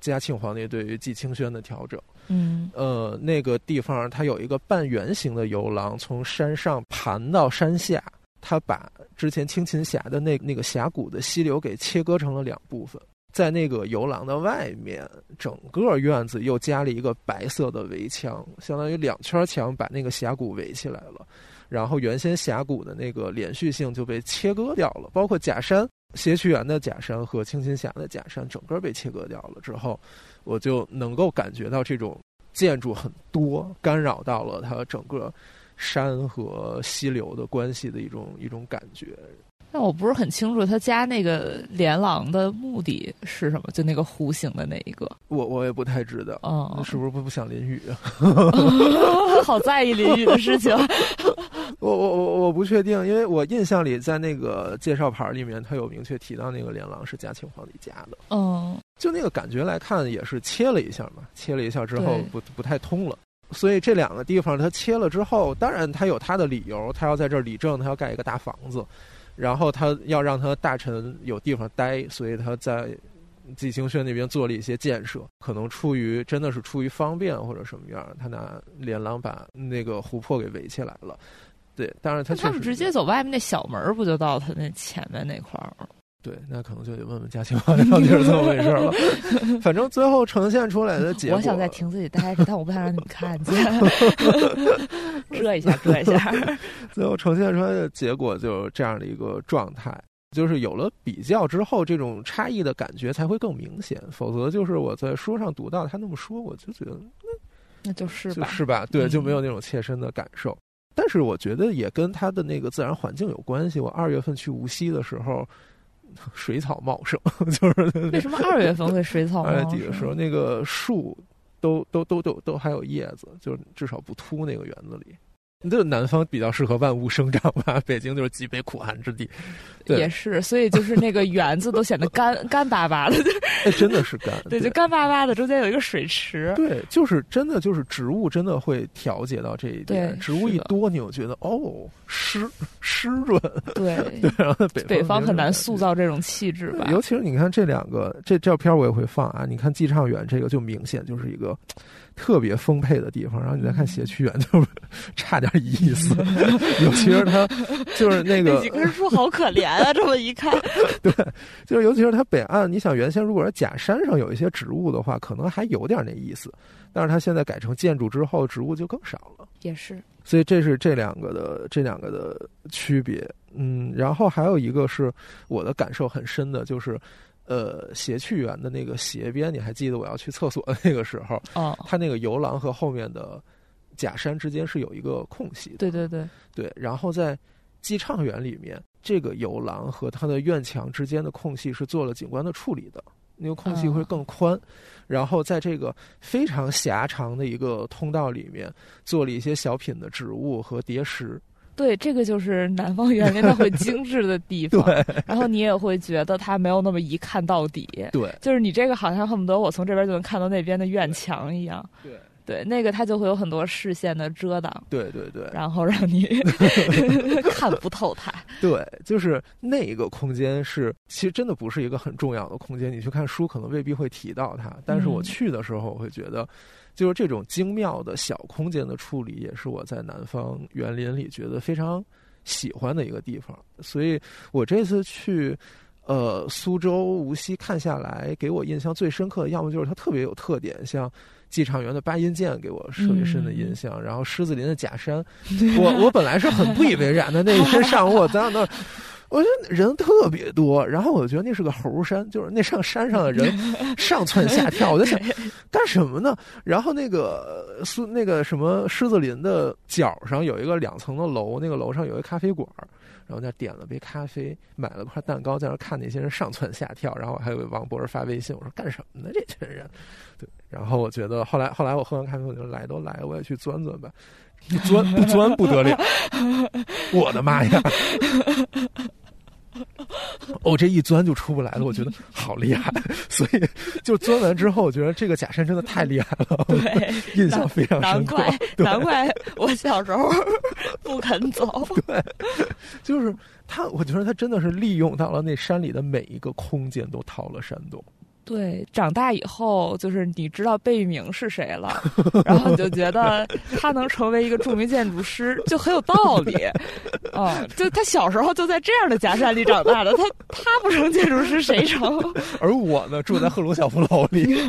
嘉庆皇帝对于季清轩的调整。嗯，呃，那个地方它有一个半圆形的游廊，从山上盘到山下。他把之前青琴峡的那那个峡谷的溪流给切割成了两部分，在那个游廊的外面，整个院子又加了一个白色的围墙，相当于两圈墙把那个峡谷围起来了。然后原先峡谷的那个连续性就被切割掉了，包括假山斜曲园的假山和青青峡的假山，整个被切割掉了之后，我就能够感觉到这种建筑很多干扰到了它整个山和溪流的关系的一种一种感觉。但我不是很清楚他加那个连廊的目的是什么，就那个弧形的那一个，我我也不太知道，哦，是不是不不想淋雨？好在意淋雨的事情。我我我我不确定，因为我印象里在那个介绍牌里面，他有明确提到那个连廊是嘉庆皇帝加的。嗯，就那个感觉来看，也是切了一下嘛，切了一下之后不不太通了。所以这两个地方他切了之后，当然他有他的理由，他要在这儿理政，他要盖一个大房子。然后他要让他大臣有地方待，所以他在季清轩那边做了一些建设，可能出于真的是出于方便或者什么样，他拿连廊把那个湖泊给围起来了。对，当然他他们直接走外面那小门不就到他那前面那块儿了？对，那可能就得问问嘉庆 到底是怎么回事了。反正最后呈现出来的结果，我想在亭子里待着，但我不想让你们看见。遮一下，遮一下。最后呈现出来的结果就是这样的一个状态，就是有了比较之后，这种差异的感觉才会更明显。否则，就是我在书上读到他那么说，我就觉得那那就是吧，是吧？对，就没有那种切身的感受。但是我觉得也跟他的那个自然环境有关系。我二月份去无锡的时候。水草茂盛，就是为什么二月份会水草茂盛？二月底的时候，那个树都都都都都还有叶子，就是至少不秃那个园子里。这南方比较适合万物生长吧，北京就是极北苦寒之地。也是，所以就是那个园子都显得干干巴巴的，哎，真的是干，对，就干巴巴的，中间有一个水池。对，就是真的，就是植物真的会调节到这一点。植物一多，你又觉得哦，湿湿润。对 对，然后北北方很难塑造这种气质吧？尤其是你看这两个，这照片我也会放啊。你看寄畅园这个就明显就是一个。特别丰沛的地方，然后你再看斜曲园，就是 差点意思。尤其是它，就是那个几棵树好可怜啊！这么一看，对，就是尤其是它北岸，你想原先如果是假山上有一些植物的话，可能还有点那意思，但是它现在改成建筑之后，植物就更少了。也是，所以这是这两个的这两个的区别。嗯，然后还有一个是我的感受很深的，就是。呃，斜趣园的那个斜边，你还记得我要去厕所的那个时候？哦，它那个游廊和后面的假山之间是有一个空隙的。对对对对。然后在寄畅园里面，这个游廊和它的院墙之间的空隙是做了景观的处理的，那个空隙会更宽。然后在这个非常狭长的一个通道里面，做了一些小品的植物和叠石。对，这个就是南方园林它会 精致的地方。对，然后你也会觉得它没有那么一看到底。对，就是你这个好像恨不得我从这边就能看到那边的院墙一样。对，对，那个它就会有很多视线的遮挡。对对对，然后让你 看不透它。对，就是那一个空间是，其实真的不是一个很重要的空间。你去看书可能未必会提到它，但是我去的时候我会觉得。就是这种精妙的小空间的处理，也是我在南方园林里觉得非常喜欢的一个地方。所以我这次去，呃，苏州、无锡看下来，给我印象最深刻的，要么就是它特别有特点，像寄畅园的八音涧给我特别深的印象，然后狮子林的假山，我我本来是很不以为然的，那一天上午我在那。我觉得人特别多，然后我觉得那是个猴山，就是那上山上的人 上蹿下跳，我在想干什么呢？然后那个苏那个什么狮子林的角上有一个两层的楼，那个楼上有一个咖啡馆，然后那点了杯咖啡，买了块蛋糕，在那看那些人上蹿下跳，然后还有王博士发微信，我说干什么呢？这群人，对，然后我觉得后来后来我喝完咖啡，我就来都来，我也去钻钻吧，不钻不钻不得了，我的妈呀！哦，这一钻就出不来了，我觉得 好厉害，所以就钻完之后，我觉得这个假山真的太厉害了，对，印象非常深刻。难怪，难怪我小时候不肯走。对，就是他，我觉得他真的是利用到了那山里的每一个空间都掏了山洞。对，长大以后就是你知道贝聿铭是谁了，然后你就觉得他能成为一个著名建筑师就很有道理。哦，就他小时候就在这样的假山里长大的，他他不成建筑师谁成？而我呢，住在赫鲁晓夫楼里。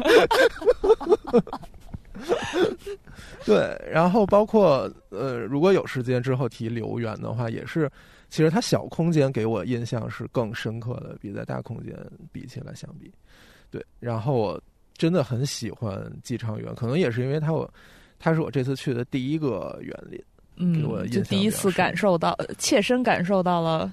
对，然后包括呃，如果有时间之后提留园的话，也是，其实它小空间给我印象是更深刻的，比在大空间比起来相比，对。然后我真的很喜欢寄畅园，可能也是因为它我，它是我这次去的第一个园林，给我就第一次感受到，切身感受到了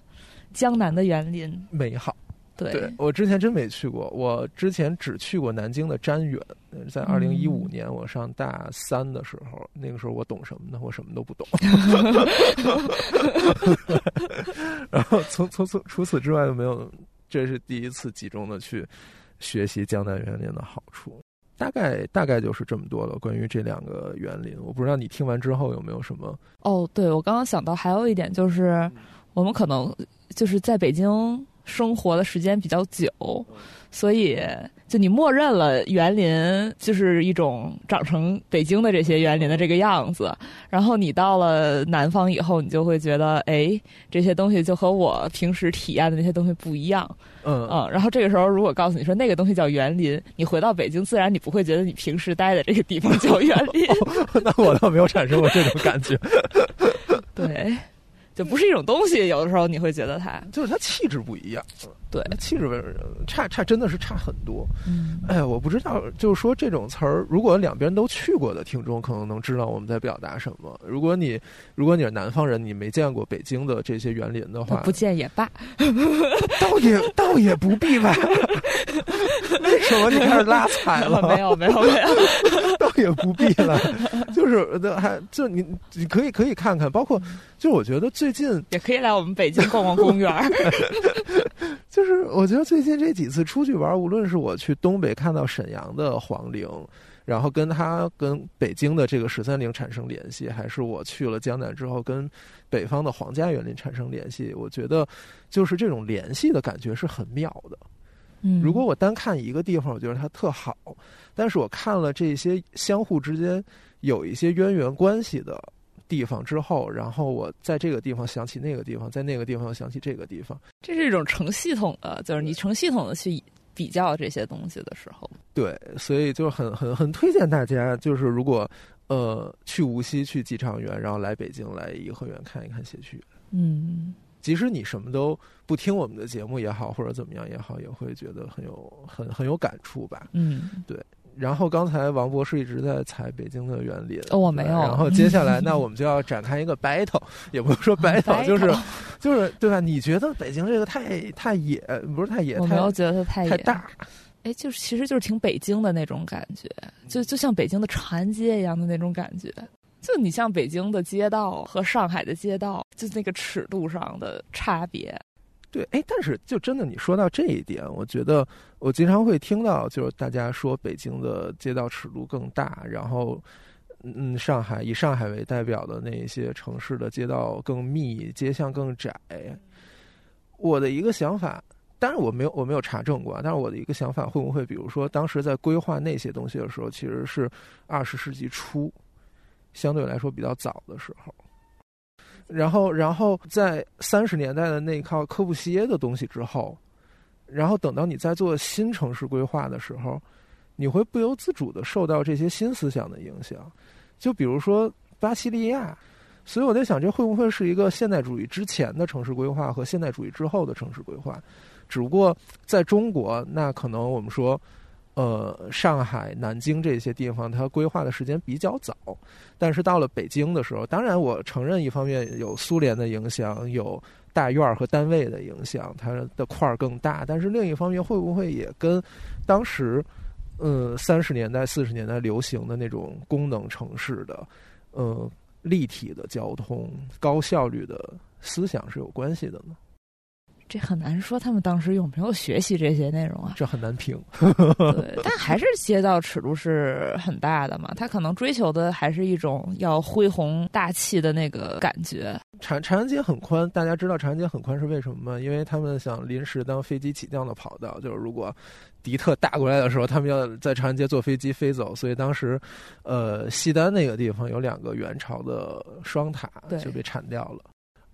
江南的园林美好。对，我之前真没去过。我之前只去过南京的瞻园，在二零一五年我上大三的时候，那个时候我懂什么呢？我什么都不懂。然后从从从除此之外就没有，这是第一次集中的去学习江南园林的好处。大概大概就是这么多了。关于这两个园林，我不知道你听完之后有没有什么？哦，对，我刚刚想到还有一点就是，我们可能就是在北京。生活的时间比较久，所以就你默认了园林就是一种长成北京的这些园林的这个样子。然后你到了南方以后，你就会觉得，哎，这些东西就和我平时体验的那些东西不一样。嗯嗯。然后这个时候，如果告诉你说那个东西叫园林，你回到北京，自然你不会觉得你平时待的这个地方叫园林。那我倒没有产生过这种感觉。对。就不是一种东西，有的时候你会觉得它就是它气质不一样，对，气质差差真的是差很多。嗯，哎，我不知道，就是说这种词儿，如果两边都去过的听众，可能能知道我们在表达什么。如果你如果你是南方人，你没见过北京的这些园林的话，不见也罢，倒也倒也不必吧。为什么你开始拉踩了？没有没有没有，倒也不必了。就是还就你你可以可以看看，包括就我觉得最近也可以来我们北京逛逛公园。就是我觉得最近这几次出去玩，无论是我去东北看到沈阳的皇陵，然后跟他跟北京的这个十三陵产生联系，还是我去了江南之后跟北方的皇家园林产生联系，我觉得就是这种联系的感觉是很妙的。嗯，如果我单看一个地方，我觉得它特好，但是我看了这些相互之间有一些渊源关系的地方之后，然后我在这个地方想起那个地方，在那个地方想起这个地方，这是一种成系统的，就是你成系统的去比较这些东西的时候。对，所以就很很很推荐大家，就是如果呃去无锡去寄畅园，然后来北京来颐和园看一看谢区。嗯。即使你什么都不听我们的节目也好，或者怎么样也好，也会觉得很有很很有感触吧。嗯，对。然后刚才王博士一直在踩北京的园林，哦，我没有。然后接下来，那我们就要展开一个 battle，也不是说 battle，就是就是对吧？你觉得北京这个太太野，不是太野？我没有觉得太太大。哎，就是其实就是挺北京的那种感觉，就就像北京的长安街一样的那种感觉。就你像北京的街道和上海的街道，就那个尺度上的差别。对，哎，但是就真的你说到这一点，我觉得我经常会听到，就是大家说北京的街道尺度更大，然后，嗯，上海以上海为代表的那些城市的街道更密，街巷更窄。我的一个想法，当然我没有我没有查证过，但是我的一个想法，会不会比如说当时在规划那些东西的时候，其实是二十世纪初。相对来说比较早的时候，然后，然后在三十年代的那一套科布西耶的东西之后，然后等到你在做新城市规划的时候，你会不由自主的受到这些新思想的影响。就比如说巴西利亚，所以我在想，这会不会是一个现代主义之前的城市规划和现代主义之后的城市规划？只不过在中国，那可能我们说。呃，上海、南京这些地方，它规划的时间比较早，但是到了北京的时候，当然我承认，一方面有苏联的影响，有大院和单位的影响，它的块儿更大，但是另一方面，会不会也跟当时，呃，三十年代、四十年代流行的那种功能城市的，呃，立体的交通、高效率的思想是有关系的呢？这很难说，他们当时有没有学习这些内容啊？这很难评。对，但还是街道尺度是很大的嘛。他可能追求的还是一种要恢宏大气的那个感觉。长长安街很宽，大家知道长安街很宽是为什么吗？因为他们想临时当飞机起降的跑道，就是如果敌特打过来的时候，他们要在长安街坐飞机飞走。所以当时，呃，西单那个地方有两个元朝的双塔就被铲掉了。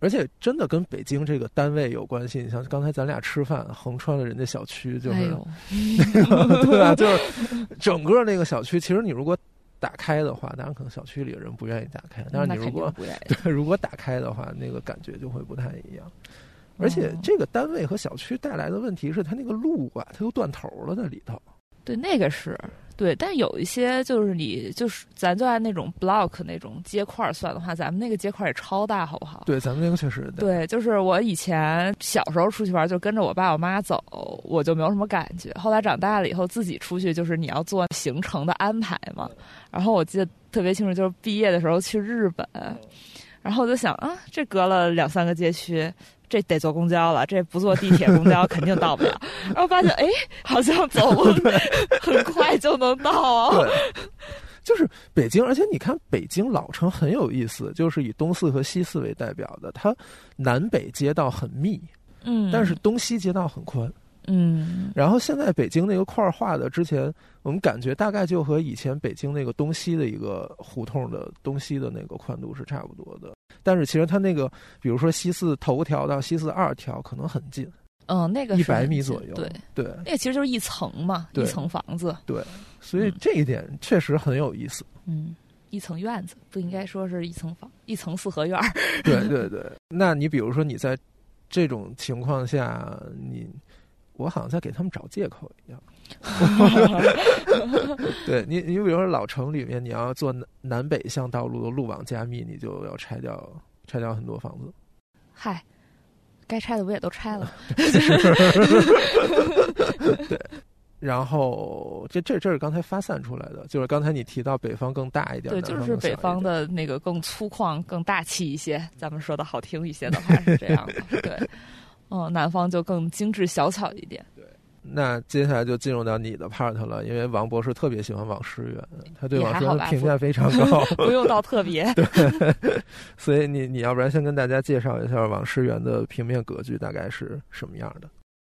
而且真的跟北京这个单位有关系。你像刚才咱俩吃饭，横穿了人家小区，就是，对啊，就是整个那个小区。其实你如果打开的话，当然可能小区里的人不愿意打开。但是你如果 对如果打开的话，那个感觉就会不太一样。而且这个单位和小区带来的问题是，它那个路啊，它都断头了在里头。对，那个是。对，但有一些就是你就是咱就按那种 block 那种街块算的话，咱们那个街块也超大，好不好？对，咱们那个确实。对，就是我以前小时候出去玩，就跟着我爸我妈走，我就没有什么感觉。后来长大了以后，自己出去就是你要做行程的安排嘛。然后我记得特别清楚，就是毕业的时候去日本，然后我就想啊，这隔了两三个街区。这得坐公交了，这不坐地铁、公交 肯定到不了。然后发现，哎，好像走路很快就能到 啊。就是北京，而且你看北京老城很有意思，就是以东四和西四为代表的，它南北街道很密，嗯，但是东西街道很宽。嗯，然后现在北京那个块儿画的，之前我们感觉大概就和以前北京那个东西的一个胡同的东西的那个宽度是差不多的。但是其实它那个，比如说西四头条到西四二条可能很近，嗯，那个一百米左右，对对，那个其实就是一层嘛，一层房子，对，所以这一点确实很有意思。嗯，一层院子不应该说是一层房，一层四合院。对对对，那你比如说你在这种情况下，你。我好像在给他们找借口一样。对你，你比如说老城里面，你要做南南北向道路的路网加密，你就要拆掉拆掉很多房子。嗨，该拆的不也都拆了？对。然后这这这是刚才发散出来的，就是刚才你提到北方更大一点，对，就是北方的那个更粗犷、更大气一些。咱们说的好听一些的话是这样的，对。嗯，南方就更精致小巧一点。对，那接下来就进入到你的 part 了，因为王博士特别喜欢网师园，他对网师园的评价非常高，不用到特别。对，所以你你要不然先跟大家介绍一下网师园的平面格局大概是什么样的。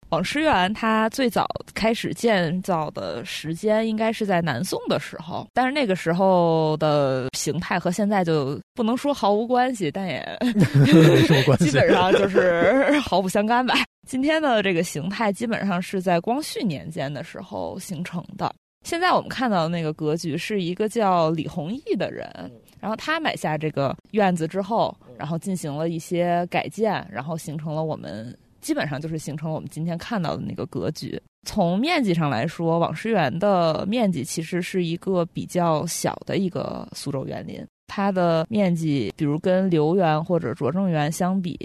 网师园它最早开始建造的时间应该是在南宋的时候，但是那个时候的形态和现在就不能说毫无关系，但也 基本上就是毫不相干吧。今天的这个形态基本上是在光绪年间的时候形成的。现在我们看到的那个格局是一个叫李弘毅的人，然后他买下这个院子之后，然后进行了一些改建，然后形成了我们。基本上就是形成了我们今天看到的那个格局。从面积上来说，网师园的面积其实是一个比较小的一个苏州园林。它的面积，比如跟留园或者拙政园相比，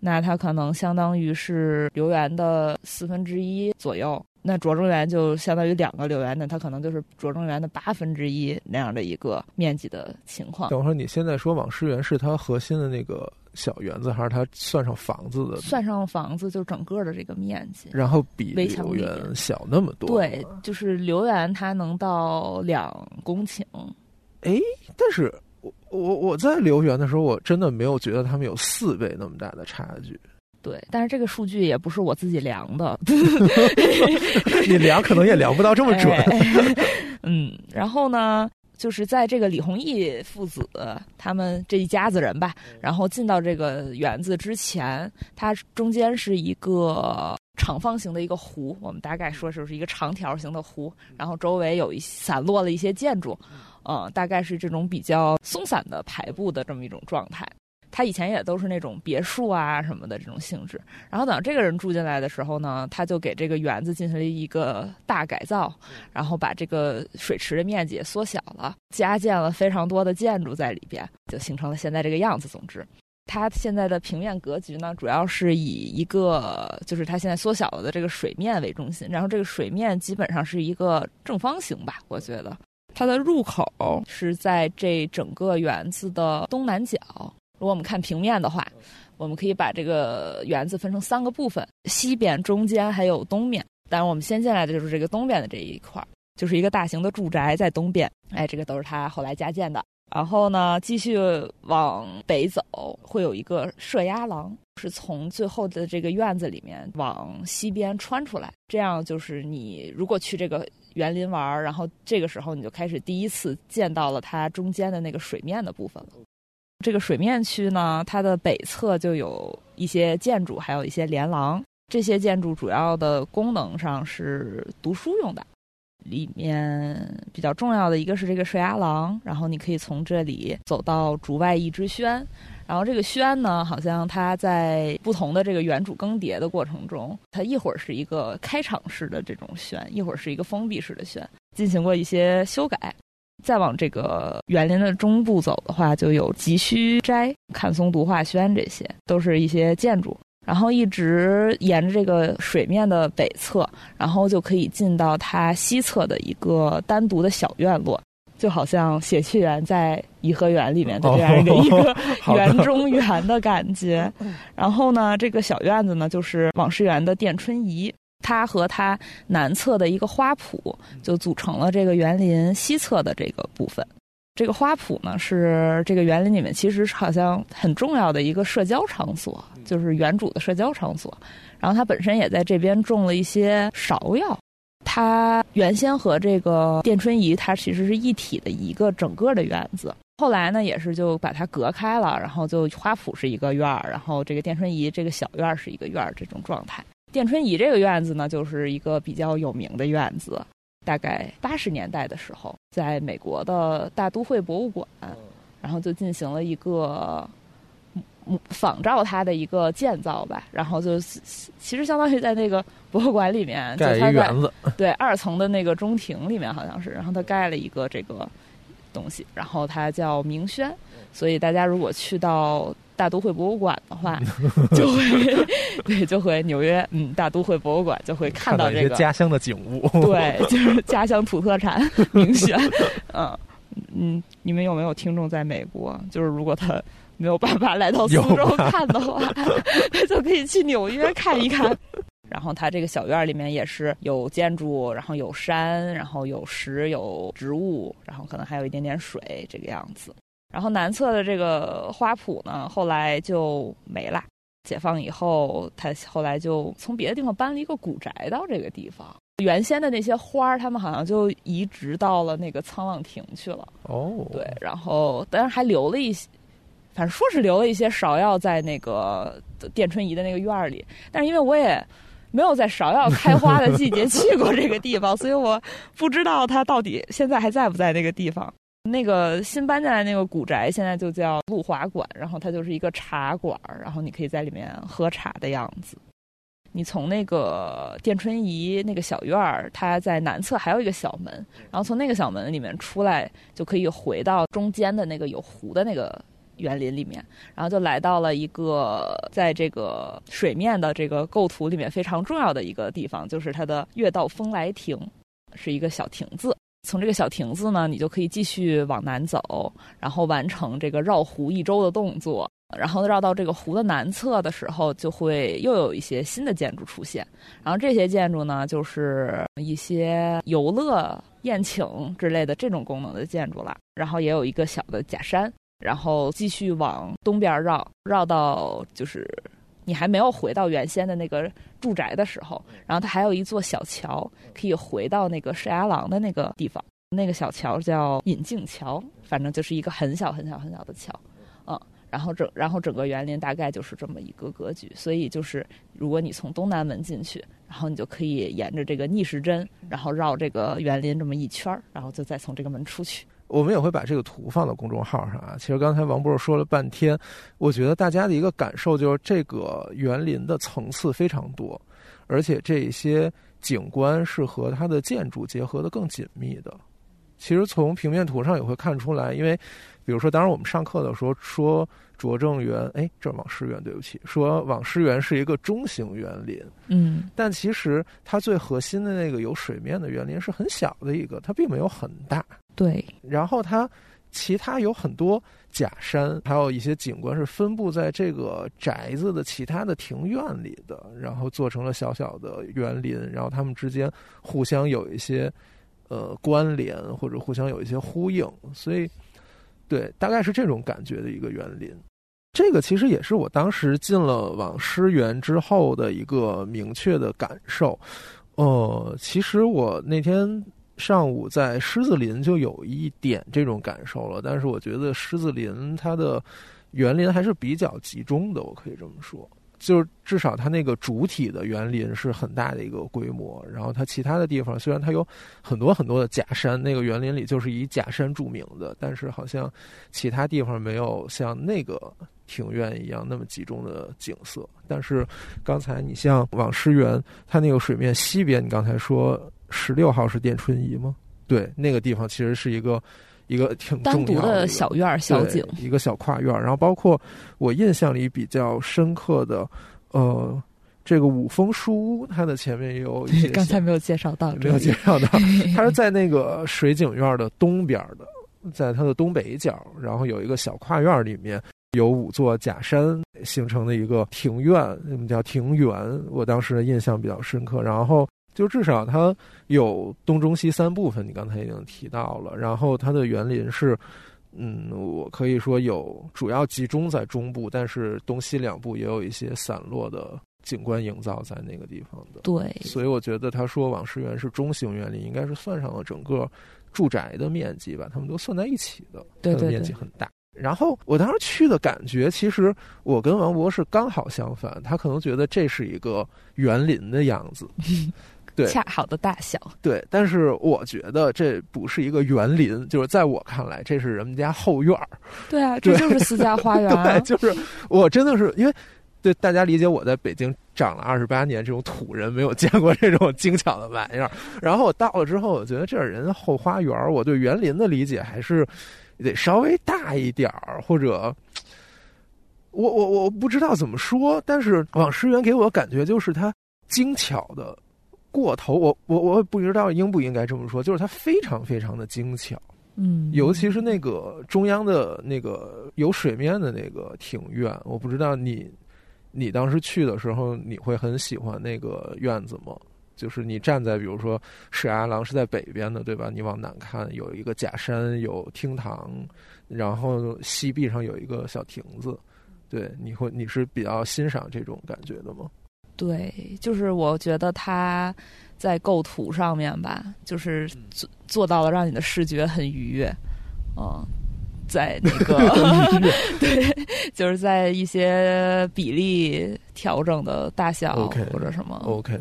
那它可能相当于是留园的四分之一左右。那拙政园就相当于两个留园，那它可能就是拙政园的八分之一那样的一个面积的情况。等会儿你现在说网师园是它核心的那个。小园子还是它算上房子的？算上房子就整个的这个面积，然后比留园小那么多。对，就是留园它能到两公顷。哎，但是我我我在留园的时候，我真的没有觉得他们有四倍那么大的差距。对，但是这个数据也不是我自己量的，你量可能也量不到这么准。嗯，然后呢？就是在这个李弘毅父子他们这一家子人吧，然后进到这个园子之前，它中间是一个长方形的一个湖，我们大概说就是一个长条形的湖，然后周围有一散落了一些建筑，嗯，大概是这种比较松散的排布的这么一种状态。他以前也都是那种别墅啊什么的这种性质，然后等这个人住进来的时候呢，他就给这个园子进行了一个大改造，然后把这个水池的面积也缩小了，加建了非常多的建筑在里边，就形成了现在这个样子。总之，它现在的平面格局呢，主要是以一个就是它现在缩小了的这个水面为中心，然后这个水面基本上是一个正方形吧，我觉得它的入口是在这整个园子的东南角。如果我们看平面的话，我们可以把这个园子分成三个部分：西边、中间还有东面。当然，我们先进来的就是这个东边的这一块，就是一个大型的住宅在东边。哎，这个都是他后来加建的。然后呢，继续往北走，会有一个射鸭廊，是从最后的这个院子里面往西边穿出来。这样就是你如果去这个园林玩儿，然后这个时候你就开始第一次见到了它中间的那个水面的部分了。这个水面区呢，它的北侧就有一些建筑，还有一些连廊。这些建筑主要的功能上是读书用的。里面比较重要的一个是这个射牙廊，然后你可以从这里走到竹外一枝轩，然后这个轩呢，好像它在不同的这个原主更迭的过程中，它一会儿是一个开场式的这种轩，一会儿是一个封闭式的轩，进行过一些修改。再往这个园林的中部走的话，就有吉须斋、看松读画轩，这些都是一些建筑。然后一直沿着这个水面的北侧，然后就可以进到它西侧的一个单独的小院落，就好像写趣园在颐和园里面 的这样一个一个 园中园的感觉。然后呢，这个小院子呢，就是网师园的殿春怡，它和它南侧的一个花圃就组成了这个园林西侧的这个部分。这个花圃呢，是这个园林里面其实好像很重要的一个社交场所，就是园主的社交场所。然后它本身也在这边种了一些芍药。它原先和这个殿春仪它其实是一体的一个整个的院子，后来呢也是就把它隔开了，然后就花圃是一个院儿，然后这个殿春仪这个小院儿是一个院儿这种状态。殿春仪这个院子呢，就是一个比较有名的院子。大概八十年代的时候，在美国的大都会博物馆，然后就进行了一个仿照它的一个建造吧。然后就其实相当于在那个博物馆里面盖一园子，对二层的那个中庭里面好像是，然后它盖了一个这个东西，然后它叫明轩。所以大家如果去到。大都会博物馆的话，就会 对，就会纽约，嗯，大都会博物馆就会看到这个家乡的景物，对，就是家乡土特产明轩，嗯嗯，你们有没有听众在美国？就是如果他没有办法来到苏州看的话，他 就可以去纽约看一看。然后它这个小院里面也是有建筑，然后有山，然后有石，有植物，然后可能还有一点点水，这个样子。然后南侧的这个花圃呢，后来就没了。解放以后，他后来就从别的地方搬了一个古宅到这个地方。原先的那些花儿，他们好像就移植到了那个沧浪亭去了。哦，对，然后当然还留了一些，反正说是留了一些芍药在那个电春仪的那个院儿里。但是因为我也没有在芍药开花的季节去过这个地方，所以我不知道它到底现在还在不在那个地方。那个新搬进来那个古宅，现在就叫路华馆，然后它就是一个茶馆，然后你可以在里面喝茶的样子。你从那个电春仪那个小院儿，它在南侧还有一个小门，然后从那个小门里面出来，就可以回到中间的那个有湖的那个园林里面，然后就来到了一个在这个水面的这个构图里面非常重要的一个地方，就是它的月道风来亭，是一个小亭子。从这个小亭子呢，你就可以继续往南走，然后完成这个绕湖一周的动作。然后绕到这个湖的南侧的时候，就会又有一些新的建筑出现。然后这些建筑呢，就是一些游乐、宴请之类的这种功能的建筑了。然后也有一个小的假山，然后继续往东边绕，绕到就是。你还没有回到原先的那个住宅的时候，然后它还有一座小桥，可以回到那个石牙廊的那个地方。那个小桥叫引镜桥，反正就是一个很小很小很小的桥，嗯。然后整然后整个园林大概就是这么一个格局。所以就是如果你从东南门进去，然后你就可以沿着这个逆时针，然后绕这个园林这么一圈儿，然后就再从这个门出去。我们也会把这个图放到公众号上啊。其实刚才王博士说了半天，我觉得大家的一个感受就是，这个园林的层次非常多，而且这些景观是和它的建筑结合的更紧密的。其实从平面图上也会看出来，因为比如说，当时我们上课的时候说拙政园，哎，这网师园，对不起，说网师园是一个中型园林，嗯，但其实它最核心的那个有水面的园林是很小的一个，它并没有很大。对，然后它其他有很多假山，还有一些景观是分布在这个宅子的其他的庭院里的，然后做成了小小的园林，然后它们之间互相有一些呃关联，或者互相有一些呼应。所以对，大概是这种感觉的一个园林。这个其实也是我当时进了网师园之后的一个明确的感受。呃，其实我那天上午在狮子林就有一点这种感受了，但是我觉得狮子林它的园林还是比较集中的，我可以这么说。就是至少它那个主体的园林是很大的一个规模，然后它其他的地方虽然它有很多很多的假山，那个园林里就是以假山著名的，但是好像其他地方没有像那个庭院一样那么集中的景色。但是刚才你像网师园，它那个水面西边，你刚才说十六号是电春怡吗？对，那个地方其实是一个。一个挺单独的小院儿小景，一个小跨院，然后包括我印象里比较深刻的，呃，这个五峰书屋，它的前面也有一些，刚才没有介绍到，没有介绍到，它是在那个水景院的东边的，在它的东北角，然后有一个小跨院，里面有五座假山形成的一个庭院，我们叫庭园，我当时的印象比较深刻，然后。就至少它有东中西三部分，你刚才已经提到了。然后它的园林是，嗯，我可以说有主要集中在中部，但是东西两部也有一些散落的景观营造在那个地方的。对，所以我觉得他说网师园是中型园林，应该是算上了整个住宅的面积吧，他们都算在一起的，它的面积很大。然后我当时去的感觉，其实我跟王博士刚好相反，他可能觉得这是一个园林的样子。对，恰好的大小。对，但是我觉得这不是一个园林，就是在我看来，这是人们家后院儿。对啊，这就是私家花园。对，就是我真的是因为对大家理解，我在北京长了二十八年，这种土人没有见过这种精巧的玩意儿。然后我到了之后，我觉得这是人后花园。我对园林的理解还是得稍微大一点儿，或者我我我不知道怎么说，但是往师园给我感觉就是它精巧的。过头，我我我不知道应不应该这么说，就是它非常非常的精巧，嗯，尤其是那个中央的那个有水面的那个庭院，我不知道你你当时去的时候，你会很喜欢那个院子吗？就是你站在比如说石阿郎是在北边的，对吧？你往南看有一个假山，有厅堂，然后西壁上有一个小亭子，对，你会你是比较欣赏这种感觉的吗？对，就是我觉得他在构图上面吧，就是做做到了让你的视觉很愉悦，嗯，在那个 对，就是在一些比例调整的大小或者什么，OK，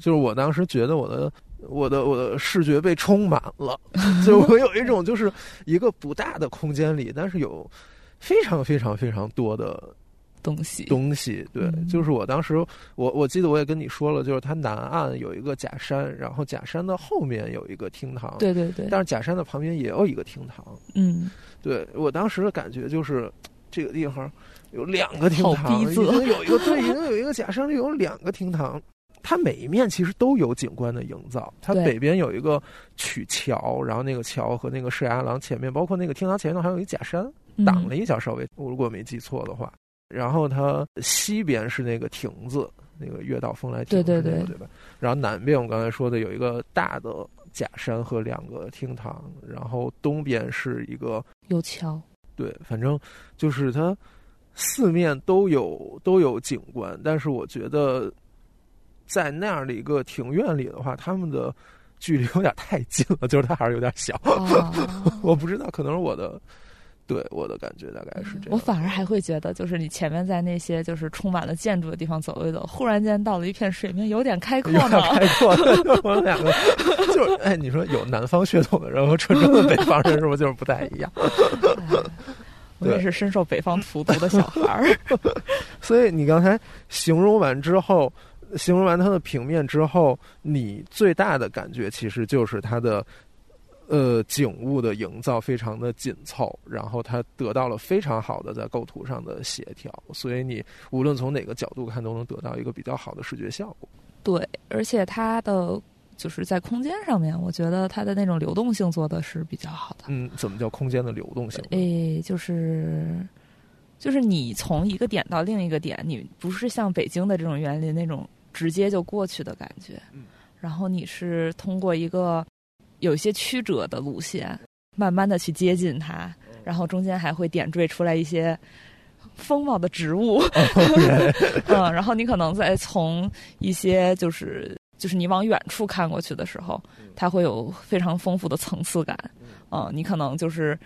就是我当时觉得我的我的我的视觉被充满了，就我有一种就是一个不大的空间里，但是有非常非常非常多的。东西，东西，对，就是我当时，我我记得我也跟你说了，就是它南岸有一个假山，然后假山的后面有一个厅堂，对对对，但是假山的旁边也有一个厅堂，嗯，对我当时的感觉就是这个地方有两个厅堂，已经有一个对，已经有一个假山里有两个厅堂，它每一面其实都有景观的营造，它北边有一个曲桥，然后那个桥和那个射牙廊前面，包括那个厅堂前面还有一假山挡了一下，稍微我如果没记错的话。然后它西边是那个亭子，那个月到风来亭，对对对，对吧？然后南边我刚才说的有一个大的假山和两个厅堂，然后东边是一个有桥，对，反正就是它四面都有都有景观，但是我觉得在那样的一个庭院里的话，他们的距离有点太近了，就是它还是有点小，我不知道，可能是我的。对我的感觉大概是这样，我反而还会觉得，就是你前面在那些就是充满了建筑的地方走一走，忽然间到了一片水面，有点开阔呢。开阔，我们两个就是哎，你说有南方血统的人和纯正的北方人是不是就是不太一样？我也是深受北方荼毒的小孩儿。所以你刚才形容完之后，形容完它的平面之后，你最大的感觉其实就是它的。呃，景物的营造非常的紧凑，然后它得到了非常好的在构图上的协调，所以你无论从哪个角度看，都能得到一个比较好的视觉效果。对，而且它的就是在空间上面，我觉得它的那种流动性做的是比较好的。嗯，怎么叫空间的流动性？诶，就是就是你从一个点到另一个点，你不是像北京的这种园林那种直接就过去的感觉，嗯，然后你是通过一个。有一些曲折的路线，慢慢的去接近它，然后中间还会点缀出来一些风貌的植物，嗯，然后你可能在从一些就是就是你往远处看过去的时候，它会有非常丰富的层次感，嗯，你可能就是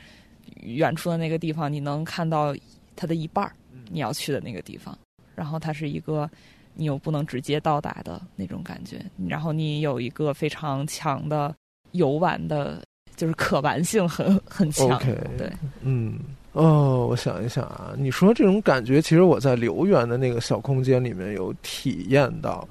远处的那个地方，你能看到它的一半儿，你要去的那个地方，然后它是一个你又不能直接到达的那种感觉，然后你有一个非常强的游玩的，就是可玩性很很强对，嗯，哦，我想一想啊，你说这种感觉，其实我在留园的那个小空间里面有体验到，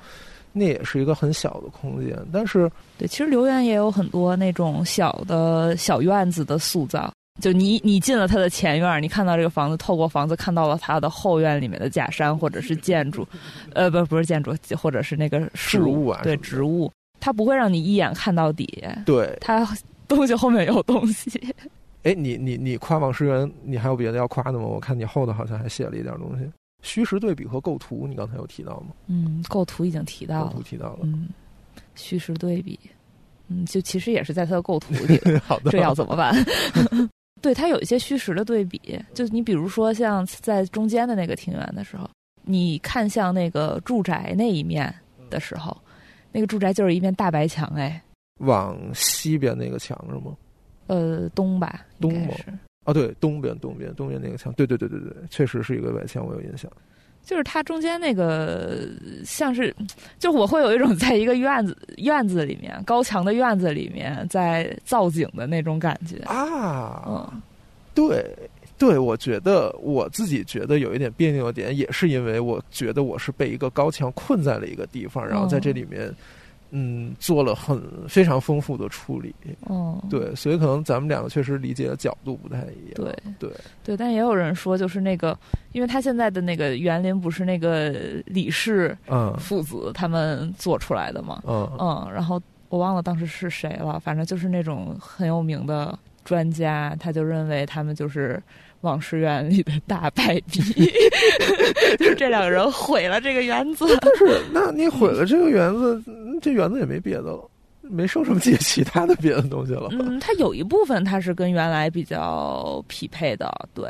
那也是一个很小的空间，但是对，其实留园也有很多那种小的小院子的塑造。就你，你进了它的前院，你看到这个房子，透过房子看到了它的后院里面的假山或者是建筑，呃，不，不是建筑，或者是那个树植物啊对，植物，它不会让你一眼看到底，对，它东西后面有东西。哎，你你你夸王诗源，你还有别的要夸的吗？我看你后头好像还写了一点东西，虚实对比和构图，你刚才有提到吗？嗯，构图已经提到了构图，提到了，嗯，虚实对比，嗯，就其实也是在它的构图里，好的，这要怎么办？对，它有一些虚实的对比，就你比如说像在中间的那个庭园的时候，你看向那个住宅那一面的时候，那个住宅就是一面大白墙，哎，往西边那个墙是吗？呃，东吧，东吗，啊，对，东边东边东边那个墙，对对对对对，确实是一个白墙，我有印象。就是它中间那个像是，就我会有一种在一个院子院子里面高墙的院子里面在造景的那种感觉，啊，嗯。对对，我觉得我自己觉得有一点别扭的点，也是因为我觉得我是被一个高墙困在了一个地方，然后在这里面，嗯，做了很非常丰富的处理。哦，对，所以可能咱们两个确实理解的角度不太一样。对对，对，但也有人说，就是那个，因为他现在的那个园林不是那个李氏嗯父子他们做出来的嘛？嗯嗯，然后我忘了当时是谁了，反正就是那种很有名的专家，他就认为他们就是王氏园里的大败笔，就是这两个人毁了这个园子。是，那你毁了这个园子，嗯这园子也没别的了，没剩什么 其其他的别的东西了。嗯，它有一部分它是跟原来比较匹配的，对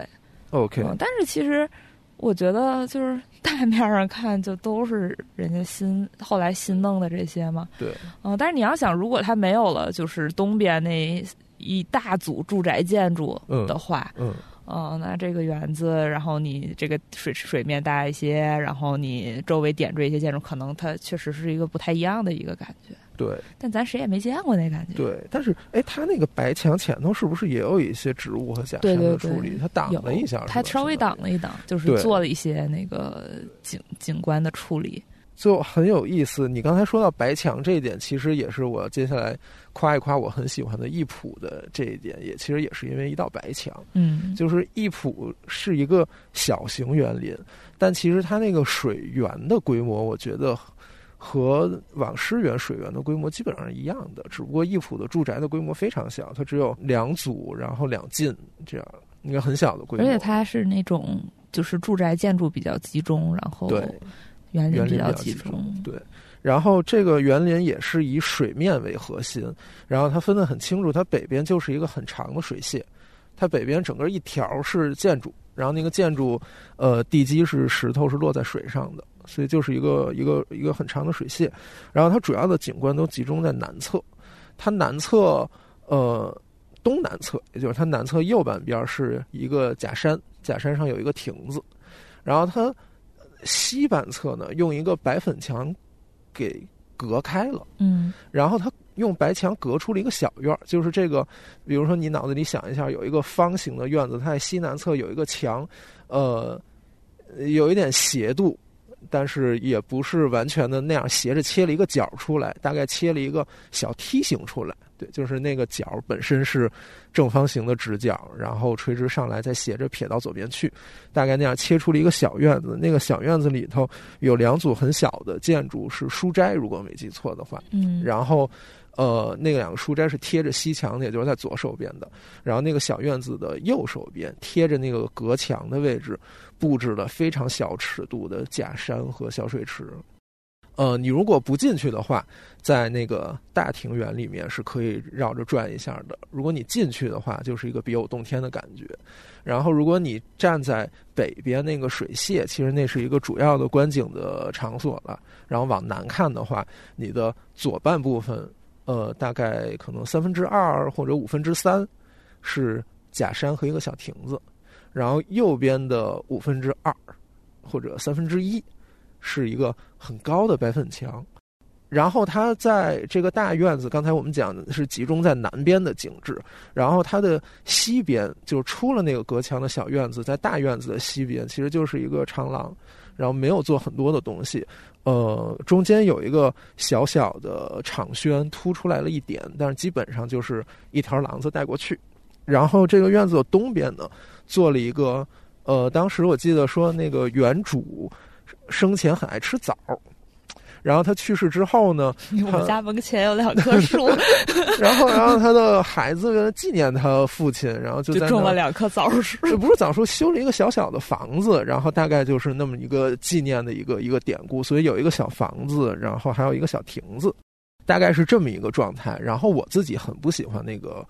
，OK，嗯，但是其实我觉得就是大面上看，就都是人家新后来新弄的这些嘛。对，嗯、但是你要想，如果它没有了就是东边那一大组住宅建筑的话，嗯嗯、那这个园子，然后你这个水水面大一些，然后你周围点缀一些建筑，可能它确实是一个不太一样的一个感觉。对但咱谁也没见过那感觉。对，但是哎，它那个白墙前头是不是也有一些植物和假山的处理？它挡了一下，它稍微挡了一挡，就是做了一些那个景景观的处理。就很有意思。你刚才说到白墙这一点，其实也是我接下来夸一夸我很喜欢的艺圃的这一点，也其实也是因为一道白墙。嗯，就是艺圃是一个小型园林，但其实它那个水源的规模，我觉得和往师园水源的规模基本上是一样的，只不过艺圃的住宅的规模非常小，它只有两组，然后两进这样一个很小的规模。而且它是那种就是住宅建筑比较集中，然后对园林比较较集中。对，然后这个园林也是以水面为核心，然后它分得很清楚，它北边就是一个很长的水榭，它北边整个一条是建筑，然后那个建筑呃地基是石头，是落在水上的，所以就是一个一个一个很长的水榭，然后它主要的景观都集中在南侧，它南侧呃东南侧，也就是它南侧右半边是一个假山，假山上有一个亭子，然后它西半侧呢用一个白粉墙给隔开了。嗯然后它用白墙隔出了一个小院儿，就是这个，比如说你脑子里想一下，有一个方形的院子，它在西南侧有一个墙，呃，有一点斜度，但是也不是完全的那样斜着切了一个角出来，大概切了一个小梯形出来。对，就是那个角本身是正方形的直角，然后垂直上来，再斜着撇到左边去，大概那样切出了一个小院子。那个小院子里头有两组很小的建筑是书斋，如果没记错的话。嗯，然后，呃，那个两个书斋是贴着西墙的，也就是在左手边的。然后那个小院子的右手边贴着那个隔墙的位置，布置了非常小尺度的假山和小水池。呃，你如果不进去的话，在那个大庭园里面是可以绕着转一下的。如果你进去的话，就是一个别有洞天的感觉。然后，如果你站在北边那个水榭，其实那是一个主要的观景的场所了。然后往南看的话，你的左半部分，呃，大概可能三分之二或者五分之三是假山和一个小亭子，然后右边的五分之二或者三分之一。是一个很高的白粉墙，然后它在这个大院子，刚才我们讲的是集中在南边的景致，然后它的西边就出了那个隔墙的小院子，在大院子的西边其实就是一个长廊，然后没有做很多的东西，呃，中间有一个小小的场轩突出来了一点，但是基本上就是一条廊子带过去，然后这个院子的东边呢，做了一个，呃，当时我记得说那个原主。生前很爱吃枣，然后他去世之后呢，我们家门前有两棵树，然后然后他的孩子为了纪念他父亲，然后就在种了两棵枣树，这 不是枣树，修了一个小小的房子，然后大概就是那么一个纪念的一个一个典故，所以有一个小房子，然后还有一个小亭子，大概是这么一个状态。然后我自己很不喜欢那个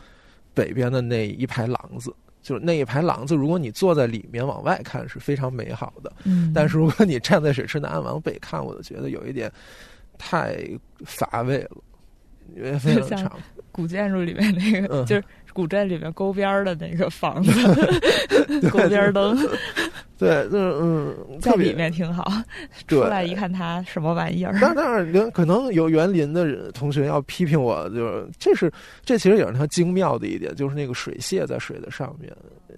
北边的那一排廊子。就是那一排廊子，如果你坐在里面往外看是非常美好的，嗯，但是如果你站在水池南岸往北看，我就觉得有一点太乏味了，因为非常长。古建筑里面那个，就是古镇里面沟边的那个房子，沟边灯。对，那嗯，在里面挺好。出来一看，他什么玩意儿？那当然，可能有园林的同学要批评我，就是这是这其实也是它精妙的一点，就是那个水榭在水的上面，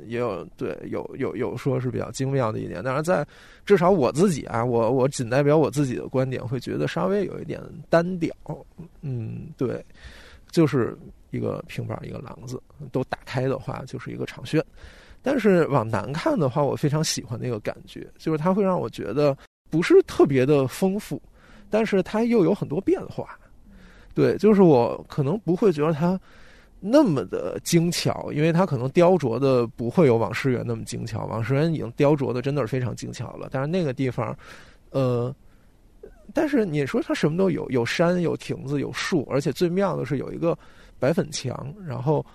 也有对有有有说是比较精妙的一点。但是，在至少我自己啊，我我仅代表我自己的观点，会觉得稍微有一点单调。嗯，对，就是一个平板一个廊子都打开的话，就是一个场轩。但是往南看的话，我非常喜欢那个感觉，就是它会让我觉得不是特别的丰富，但是它又有很多变化。对，就是我可能不会觉得它那么的精巧，因为它可能雕琢的不会有往事园那么精巧。往事园已经雕琢的真的是非常精巧了，但是那个地方，呃，但是你说它什么都有，有山，有亭子，有树，而且最妙的是有一个白粉墙，然后。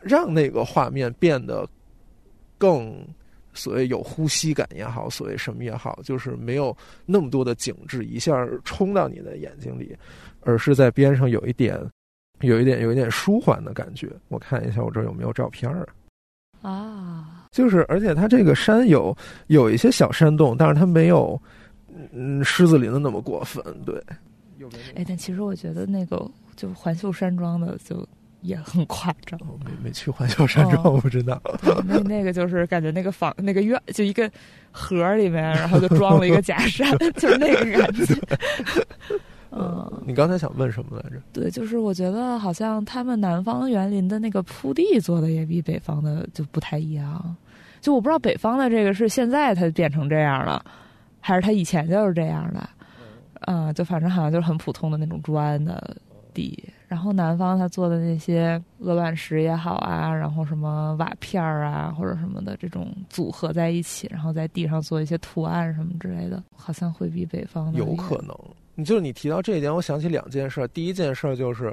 让那个画面变得更所谓有呼吸感也好，所谓什么也好，就是没有那么多的景致一下冲到你的眼睛里，而是在边上有一点、有一点、有一点舒缓的感觉。我看一下我这有没有照片儿啊，就是而且它这个山有有一些小山洞，但是它没有嗯狮子林的那么过分。对，哎，但其实我觉得那个就环秀山庄的就。也很夸张，没没去环球山庄，我不知道。那 那个就是感觉那个房那个院就一个盒里面，然后就装了一个假山，就是那个感觉。嗯，你刚才想问什么来着？对，就是我觉得好像他们南方园林的那个铺地做的也比北方的就不太一样。就我不知道北方的这个是现在它变成这样了，还是它以前就是这样的。嗯，就反正好像就是很普通的那种砖的地。然后南方他做的那些鹅卵石也好啊，然后什么瓦片儿啊或者什么的这种组合在一起，然后在地上做一些图案什么之类的，好像会比北方的有可能。你就是你提到这一点，我想起两件事。第一件事就是。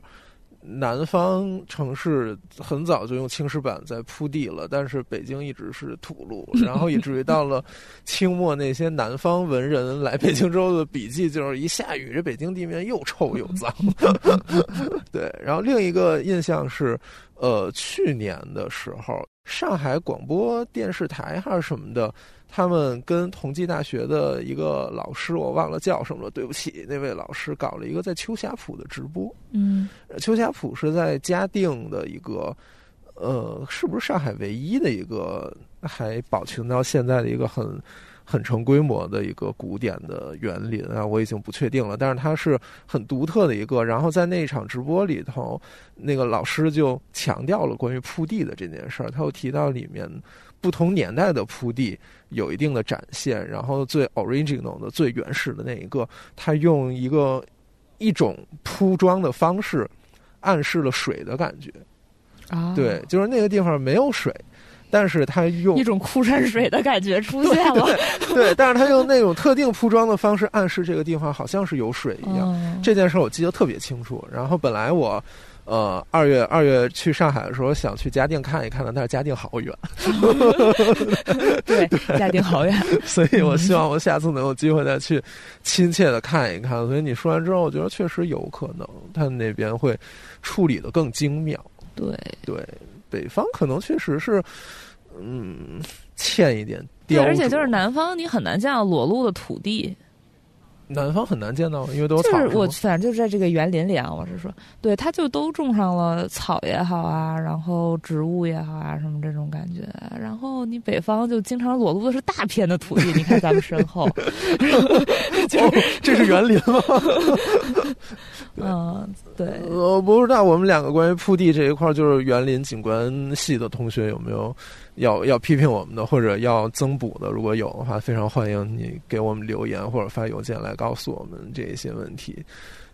南方城市很早就用青石板在铺地了，但是北京一直是土路，然后以至于到了清末，那些南方文人来北京之后的笔记就是一下雨，这北京地面又臭又脏。对，然后另一个印象是，呃，去年的时候，上海广播电视台还是什么的。他们跟同济大学的一个老师，我忘了叫什么了，对不起，那位老师搞了一个在秋霞浦的直播。嗯，秋霞浦是在嘉定的一个，呃，是不是上海唯一的一个还保存到现在的一个很很成规模的一个古典的园林啊？我已经不确定了，但是它是很独特的一个。然后在那场直播里头，那个老师就强调了关于铺地的这件事儿，他又提到里面。不同年代的铺地有一定的展现，然后最 original 的、最原始的那一个，他用一个一种铺装的方式，暗示了水的感觉。啊，对，就是那个地方没有水，但是他用一种枯山水的感觉出现了。对，但是他用那种特定铺装的方式暗示这个地方好像是有水一样。嗯这件事我记得特别清楚。然后本来我。呃，二月二月去上海的时候，想去嘉定看一看的，但是嘉定好远，对，嘉定好远。所以我希望我下次能有机会再去亲切的看一看。所以你说完之后，我觉得确实有可能，他那边会处理的更精妙。对对，北方可能确实是，嗯，欠一点对，雕。而且就是南方，你很难见到裸露的土地。南方很难见到，因为都是草。就是我反正就是在这个园林里啊，我是说，对，它就都种上了草也好啊，然后植物也好啊，什么这种感觉。然后你北方就经常裸露的是大片的土地，你看咱们身后 哦，这是园林吗？嗯，对。我不知道我们两个关于铺地这一块，就是园林景观系的同学有没有要要批评我们的，或者要增补的？如果有的话，非常欢迎你给我们留言或者发邮件来告诉我们这一些问题。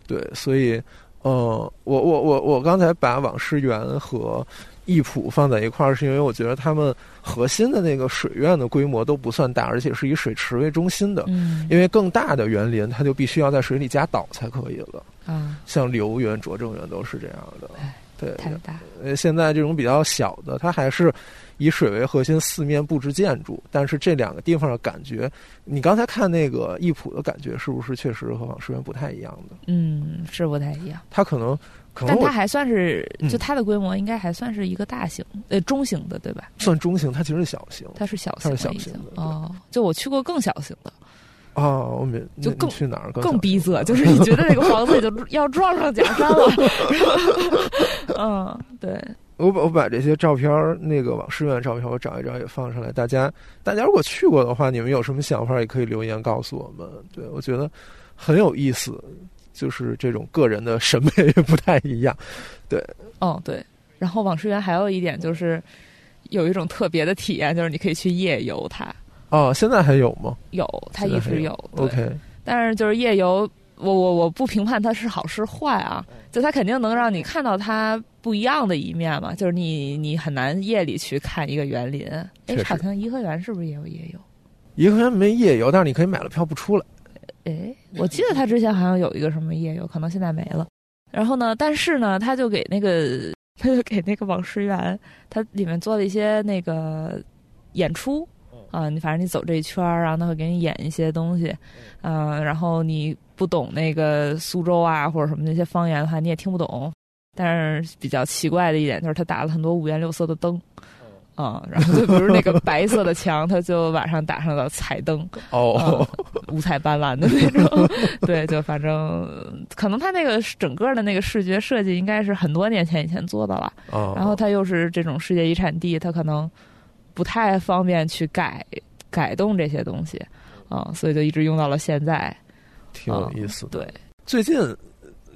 对，所以，呃，我我我我刚才把网师园和艺圃放在一块儿，是因为我觉得他们核心的那个水院的规模都不算大，而且是以水池为中心的。嗯因为更大的园林，它就必须要在水里加岛才可以了。啊，像留园、拙政园都是这样的哎。对，太大。呃，现在这种比较小的，它还是以水为核心，四面布置建筑。但是这两个地方的感觉，你刚才看那个艺圃的感觉，是不是确实和网师园不太一样的？嗯，是不太一样。它可能，可能但它还算是，嗯就它的规模应该还算是一个大型，呃，中型的，对吧？算中型，它其实是小型。它是小它是型了已经小型的哦。就我去过更小型的，哦，我们，就更去哪儿更逼仄，就是你觉得那个房子里就要撞上假山了。嗯，对，我把我把这些照片儿，那个网师院照片，我找一找也放上来。大家大家如果去过的话，你们有什么想法也可以留言告诉我们。对我觉得很有意思，就是这种个人的审美也不太一样。对哦对。然后网师园还有一点就是有一种特别的体验，就是你可以去夜游它。哦，现在还有吗有，它一直有。OK，但是就是夜游，我我我不评判它是好是坏啊，就它肯定能让你看到它不一样的一面嘛。就是你你很难夜里去看一个园林。哎好像颐和园是不是也有夜游？颐和园没夜游，但是你可以买了票不出来。哎，我记得他之前好像有一个什么夜游，可能现在没了。然后呢，但是呢，他就给那个 他就给那个网师园，他里面做了一些那个演出。啊，你反正你走这一圈儿，然后他会给你演一些东西，嗯、然后你不懂那个苏州啊或者什么那些方言的话，你也听不懂。但是比较奇怪的一点就是，他打了很多五颜六色的灯，啊、然后就比如那个白色的墙，他就晚上打上了彩灯，哦，五彩斑斓的那种。对，就反正可能他那个整个的那个视觉设计应该是很多年前以前做的了，哦，然后他又是这种世界遗产地，他可能不太方便去改改动这些东西嗯、所以就一直用到了现在。挺有意思的。对，最近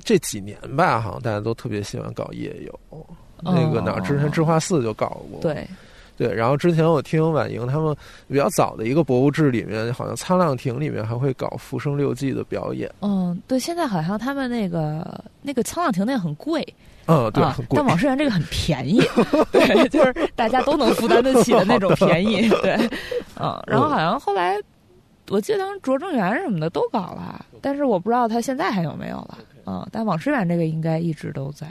这几年吧，好像大家都特别喜欢搞夜游。那个哪儿，之前智化寺就搞过。哦对，对，然后之前我听婉莹他们比较早的一个博物志里面，好像沧浪亭里面还会搞《浮生六记》的表演。嗯，对，现在好像他们那个那个沧浪亭那个很贵嗯，对，但。网师园这个很便宜，对，就是大家都能负担得起的那种便宜，对，嗯，然后好像后来我记得当时拙政园什么的都搞了，但是我不知道它现在还有没有了，嗯，但网师园这个应该一直都在。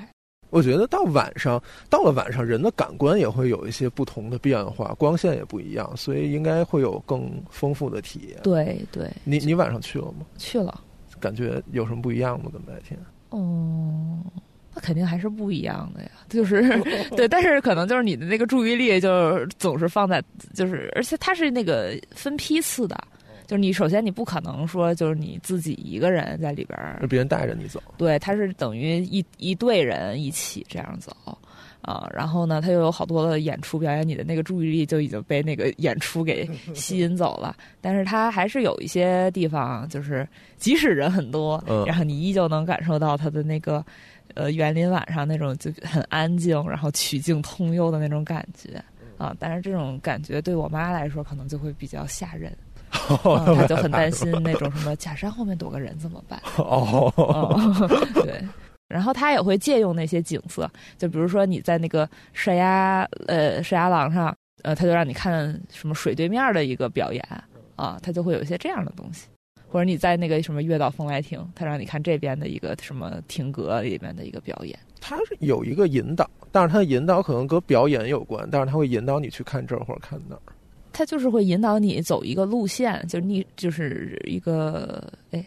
我觉得到晚上，到了晚上，人的感官也会有一些不同的变化，光线也不一样，所以应该会有更丰富的体验。对对，你你晚上去了吗？去了。感觉有什么不一样吗？跟白天？哦，那肯定还是不一样的呀。就是 对，但是可能就是你的那个注意力就总是放在，就是而且它是那个分批次的，就是你首先你不可能说就是你自己一个人在里边儿是别人带着你走。对，它是等于一一队人一起这样走啊，然后呢，它又有好多的演出表演，你的那个注意力就已经被那个演出给吸引走了。但是它还是有一些地方，就是即使人很多，嗯然后你依旧能感受到它的那个呃园林晚上那种就很安静，然后曲径通幽的那种感觉。啊，但是这种感觉对我妈来说可能就会比较吓人，啊、她就很担 心那种什么假山后面躲个人怎么办？哦，哦，对。然后他也会借用那些景色，就比如说你在那个射鸭呃射鸭廊上，呃，他就让你看什么水对面的一个表演啊，他就会有一些这样的东西。或者你在那个什么月岛风来亭，他让你看这边的一个什么亭阁里面的一个表演。他是有一个引导，但是他的引导可能跟表演有关，但是他会引导你去看这儿或者看那儿。他就是会引导你走一个路线，就逆就是一个哎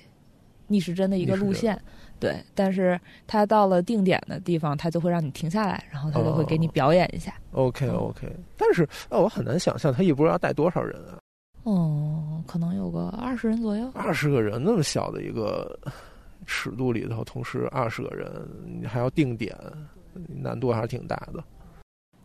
逆时针的一个路线，对。但是他到了定点的地方，他就会让你停下来，然后他就会给你表演一下。OK OK，但是呃，我很难想象他一波要带多少人啊？哦，可能有个二十人左右。二十个人那么小的一个尺度里头，同时二十个人，你还要定点，难度还是挺大的。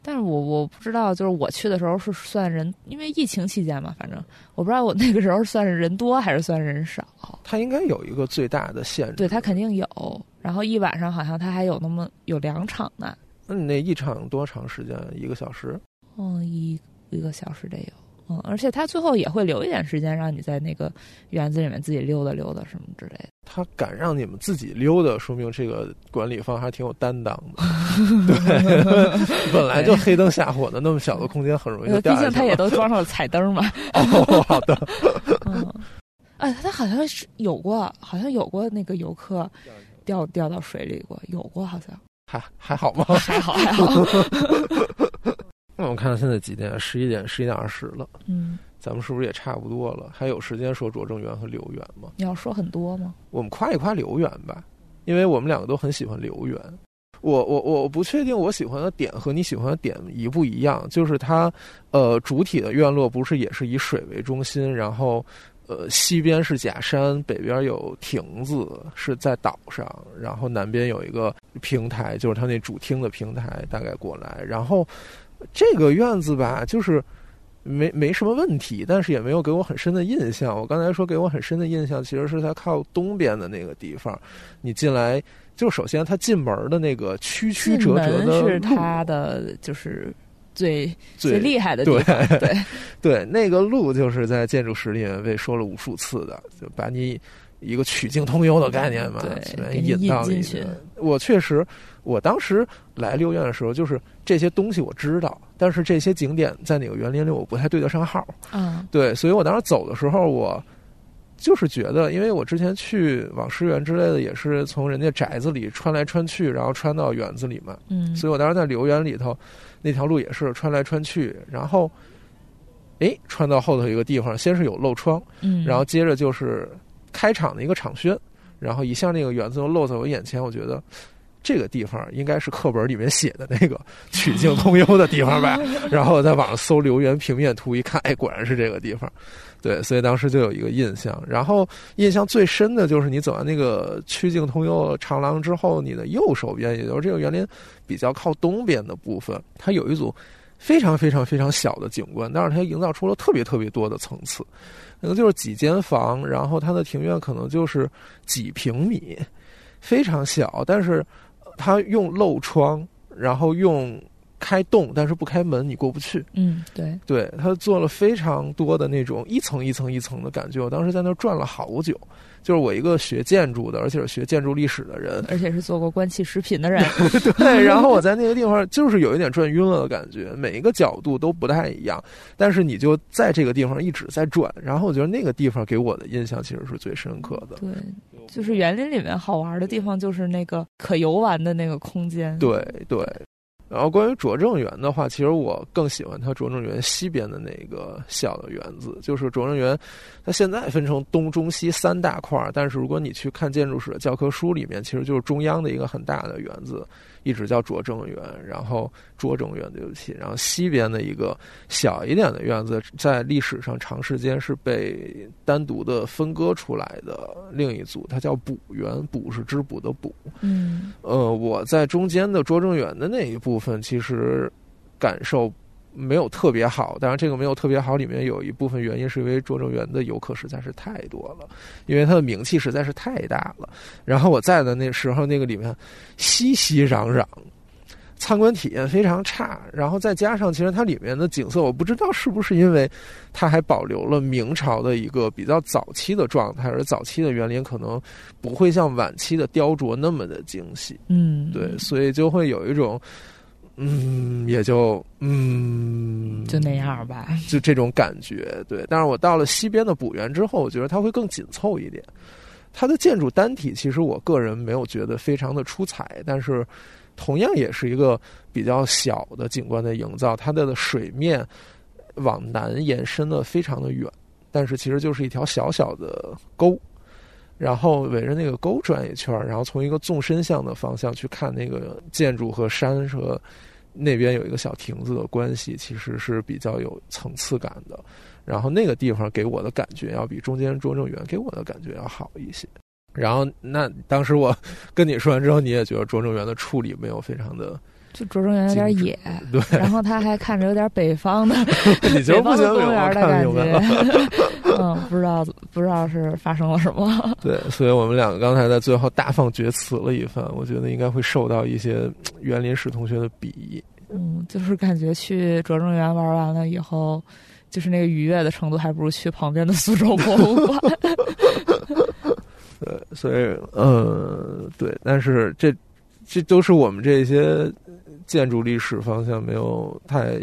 但是我我不知道，就是我去的时候是算人，因为疫情期间嘛，反正我不知道我那个时候算是人多还是算人少。它应该有一个最大的限制，对，它肯定有。然后一晚上好像它还有那么有两场呢。那你那一场多长时间？一个小时？嗯，一一个小时得有。嗯，而且他最后也会留一点时间让你在那个园子里面自己溜达溜达什么之类的。他敢让你们自己溜达，说明这个管理方还挺有担当的。对，本来就黑灯瞎火的那么小的空间，很容易就掉毕竟他也都装上了彩灯嘛。哦，好的。嗯，哎，他好像是有过，好像有过那个游客掉掉到水里过，有过好像。还还好吗？还好还好。那我看现在几点？十一点，十一点二十了。嗯，咱们是不是也差不多了？还有时间说拙政园和留园吗？你要说很多吗？我们夸一夸留园吧，因为我们两个都很喜欢留园。我我我不确定我喜欢的点和你喜欢的点一不一样，就是它，呃，主体的院落不是也是以水为中心，然后，呃，西边是假山，北边有亭子是在岛上，然后南边有一个平台，就是它那主厅的平台，大概过来，然后这个院子吧，就是。没没什么问题，但是也没有给我很深的印象。我刚才说给我很深的印象，其实是它靠东边的那个地方，你进来就首先它进门的那个曲曲折折的是它的就是最最厉害的地方。对对 对，那个路就是在建筑史里面被说了无数次的，就把你一个曲径通幽的概念嘛，对引到进去。我确实，我当时来六院的时候，就是这些东西我知道。但是这些景点在哪个园林里，我不太对得上号。嗯，对，所以我当时走的时候，我就是觉得，因为我之前去网师园之类的，也是从人家宅子里穿来穿去，然后穿到园子里嘛。嗯，所以我当时在留园里头，那条路也是穿来穿去，然后，哎，穿到后头一个地方，先是有漏窗，嗯，然后接着就是开场的一个场宣，然后一下那个园子就露在我眼前，我觉得。这个地方应该是课本里面写的那个曲径通幽的地方吧？然后我在网上搜留园平面图，一看，哎，果然是这个地方。对，所以当时就有一个印象。然后印象最深的就是你走完那个曲径通幽长廊之后，你的右手边，也就是这个园林比较靠东边的部分，它有一组非常非常非常小的景观，但是它营造出了特别特别多的层次。可能就是几间房，然后它的庭院可能就是几平米，非常小，但是。它用漏窗，然后用开洞，但是不开门，你过不去。嗯，对，对他做了非常多的那种一层一层一层的感觉。我当时在那儿转了好久，就是我一个学建筑的，而且是学建筑历史的人，而且是做过关系食品的人。对，然后我在那个地方就是有一点转晕了的感觉，每一个角度都不太一样，但是你就在这个地方一直在转，然后我觉得那个地方给我的印象其实是最深刻的。对。就是园林里面好玩的地方，就是那个可游玩的那个空间。对对，然后关于拙政园的话，其实我更喜欢它拙政园西边的那个小的园子。就是拙政园，它现在分成东中西三大块儿，但是如果你去看建筑史的教科书里面，其实就是中央的一个很大的园子。一直叫拙政园，然后拙政园对不起，然后西边的一个小一点的院子，在历史上长时间是被单独的分割出来的另一组，它叫补园，补是织补的补。嗯，呃，我在中间的拙政园的那一部分，其实感受没有特别好。当然，这个没有特别好，里面有一部分原因是因为拙政园的游客实在是太多了，因为它的名气实在是太大了。然后我在的那时候，那个里面熙熙攘攘，参观体验非常差。然后再加上，其实它里面的景色，我不知道是不是因为它还保留了明朝的一个比较早期的状态，而早期的园林可能不会像晚期的雕琢那么的精细。嗯，对，所以就会有一种。嗯，也就嗯，就那样吧，就这种感觉。对，但是我到了西边的补园之后，我觉得它会更紧凑一点。它的建筑单体其实我个人没有觉得非常的出彩，但是同样也是一个比较小的景观的营造。它的水面往南延伸的非常的远，但是其实就是一条小小的沟。然后围着那个沟转一圈，然后从一个纵深向的方向去看那个建筑和山和那边有一个小亭子的关系，其实是比较有层次感的。然后那个地方给我的感觉要比中间拙政园给我的感觉要好一些。然后那当时我跟你说完之后，你也觉得拙政园的处理没有非常的。就拙政园有点野，对，然后他还看着有点北方的，你就不行公园的感觉，嗯，不知道不知道是发生了什么。对，所以我们两个刚才在最后大放厥词了一番，我觉得应该会受到一些园林史同学的鄙夷。嗯，就是感觉去拙政园玩完了以后，就是那个愉悦的程度，还不如去旁边的苏州博物馆。对，所以，呃，对，但是这这都是我们这些。建筑历史方向没有太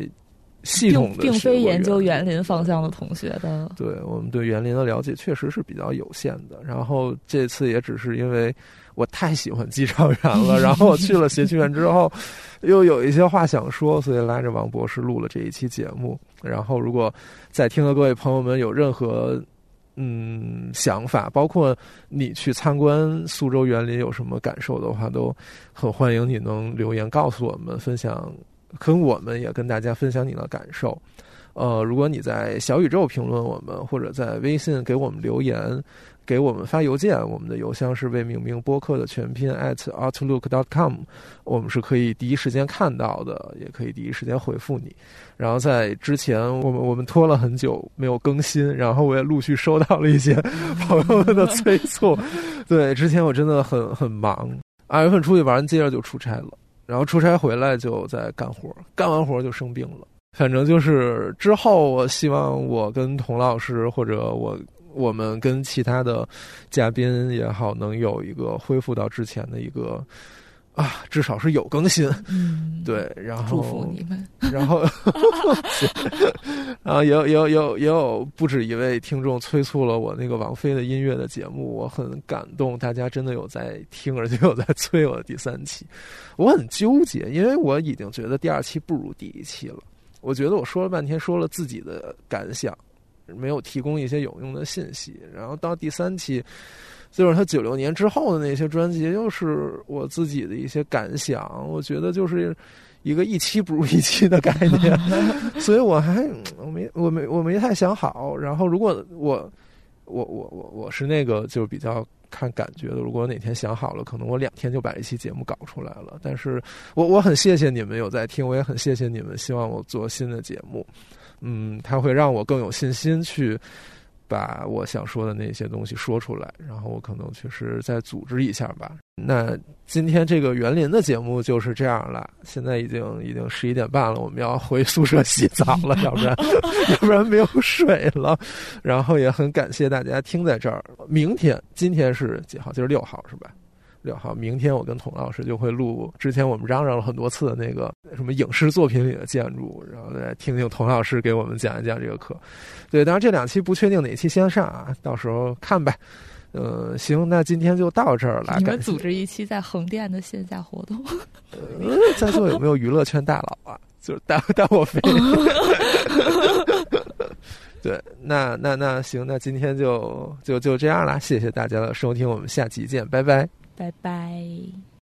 系统的，并非研究园林方向的同学的。对我们对园林的了解确实是比较有限的。然后这次也只是因为我太喜欢机场园了，然后我去了协趣园之后，又有一些话想说，所以拉着王博士录了这一期节目。然后如果在听的各位朋友们有任何。嗯，想法包括你去参观苏州园林有什么感受的话，都很欢迎你能留言告诉我们，分享跟我们也跟大家分享你的感受。呃，如果你在小宇宙评论我们，或者在微信给我们留言。给我们发邮件，我们的邮箱是魏明明播客的全拼 at outlook dot com，我们是可以第一时间看到的，也可以第一时间回复你。然后在之前，我们我们拖了很久没有更新，然后我也陆续收到了一些朋友们的催促。对，之前我真的很很忙，二月份出去玩，接着就出差了，然后出差回来就在干活，干完活就生病了。反正就是之后，我希望我跟童老师或者我。我们跟其他的嘉宾也好，能有一个恢复到之前的一个啊，至少是有更新。嗯，对，然后祝福你们。然后，然后也有也有也有也有不止一位听众催促了我那个王菲的音乐的节目，我很感动，大家真的有在听，而且有在催我的第三期。我很纠结，因为我已经觉得第二期不如第一期了。我觉得我说了半天，说了自己的感想。没有提供一些有用的信息，然后到第三期，就是他九六年之后的那些专辑，又是我自己的一些感想。我觉得就是一个一期不如一期的概念，所以我还我没我没我没太想好。然后如果我我我我我是那个就比较看感觉的，如果哪天想好了，可能我两天就把一期节目搞出来了。但是我我很谢谢你们有在听，我也很谢谢你们希望我做新的节目。嗯，它会让我更有信心去把我想说的那些东西说出来，然后我可能确实再组织一下吧。那今天这个园林的节目就是这样了。现在已经已经十一点半了，我们要回宿舍洗澡了，要不然 要不然没有水了。然后也很感谢大家听在这儿。明天，今天是几号？今儿六号是吧？六号，明天我跟童老师就会录之前我们嚷嚷了很多次的那个什么影视作品里的建筑，然后再听听童老师给我们讲一讲这个课。对，当然这两期不确定哪期先上啊，到时候看呗。呃，行，那今天就到这儿了。你们组织一期在横店的线下活动，呃，在座有没有娱乐圈大佬啊？就是带带我飞。对，那那那行，那今天就就就这样了，谢谢大家的收听，我们下期见，拜拜。拜拜。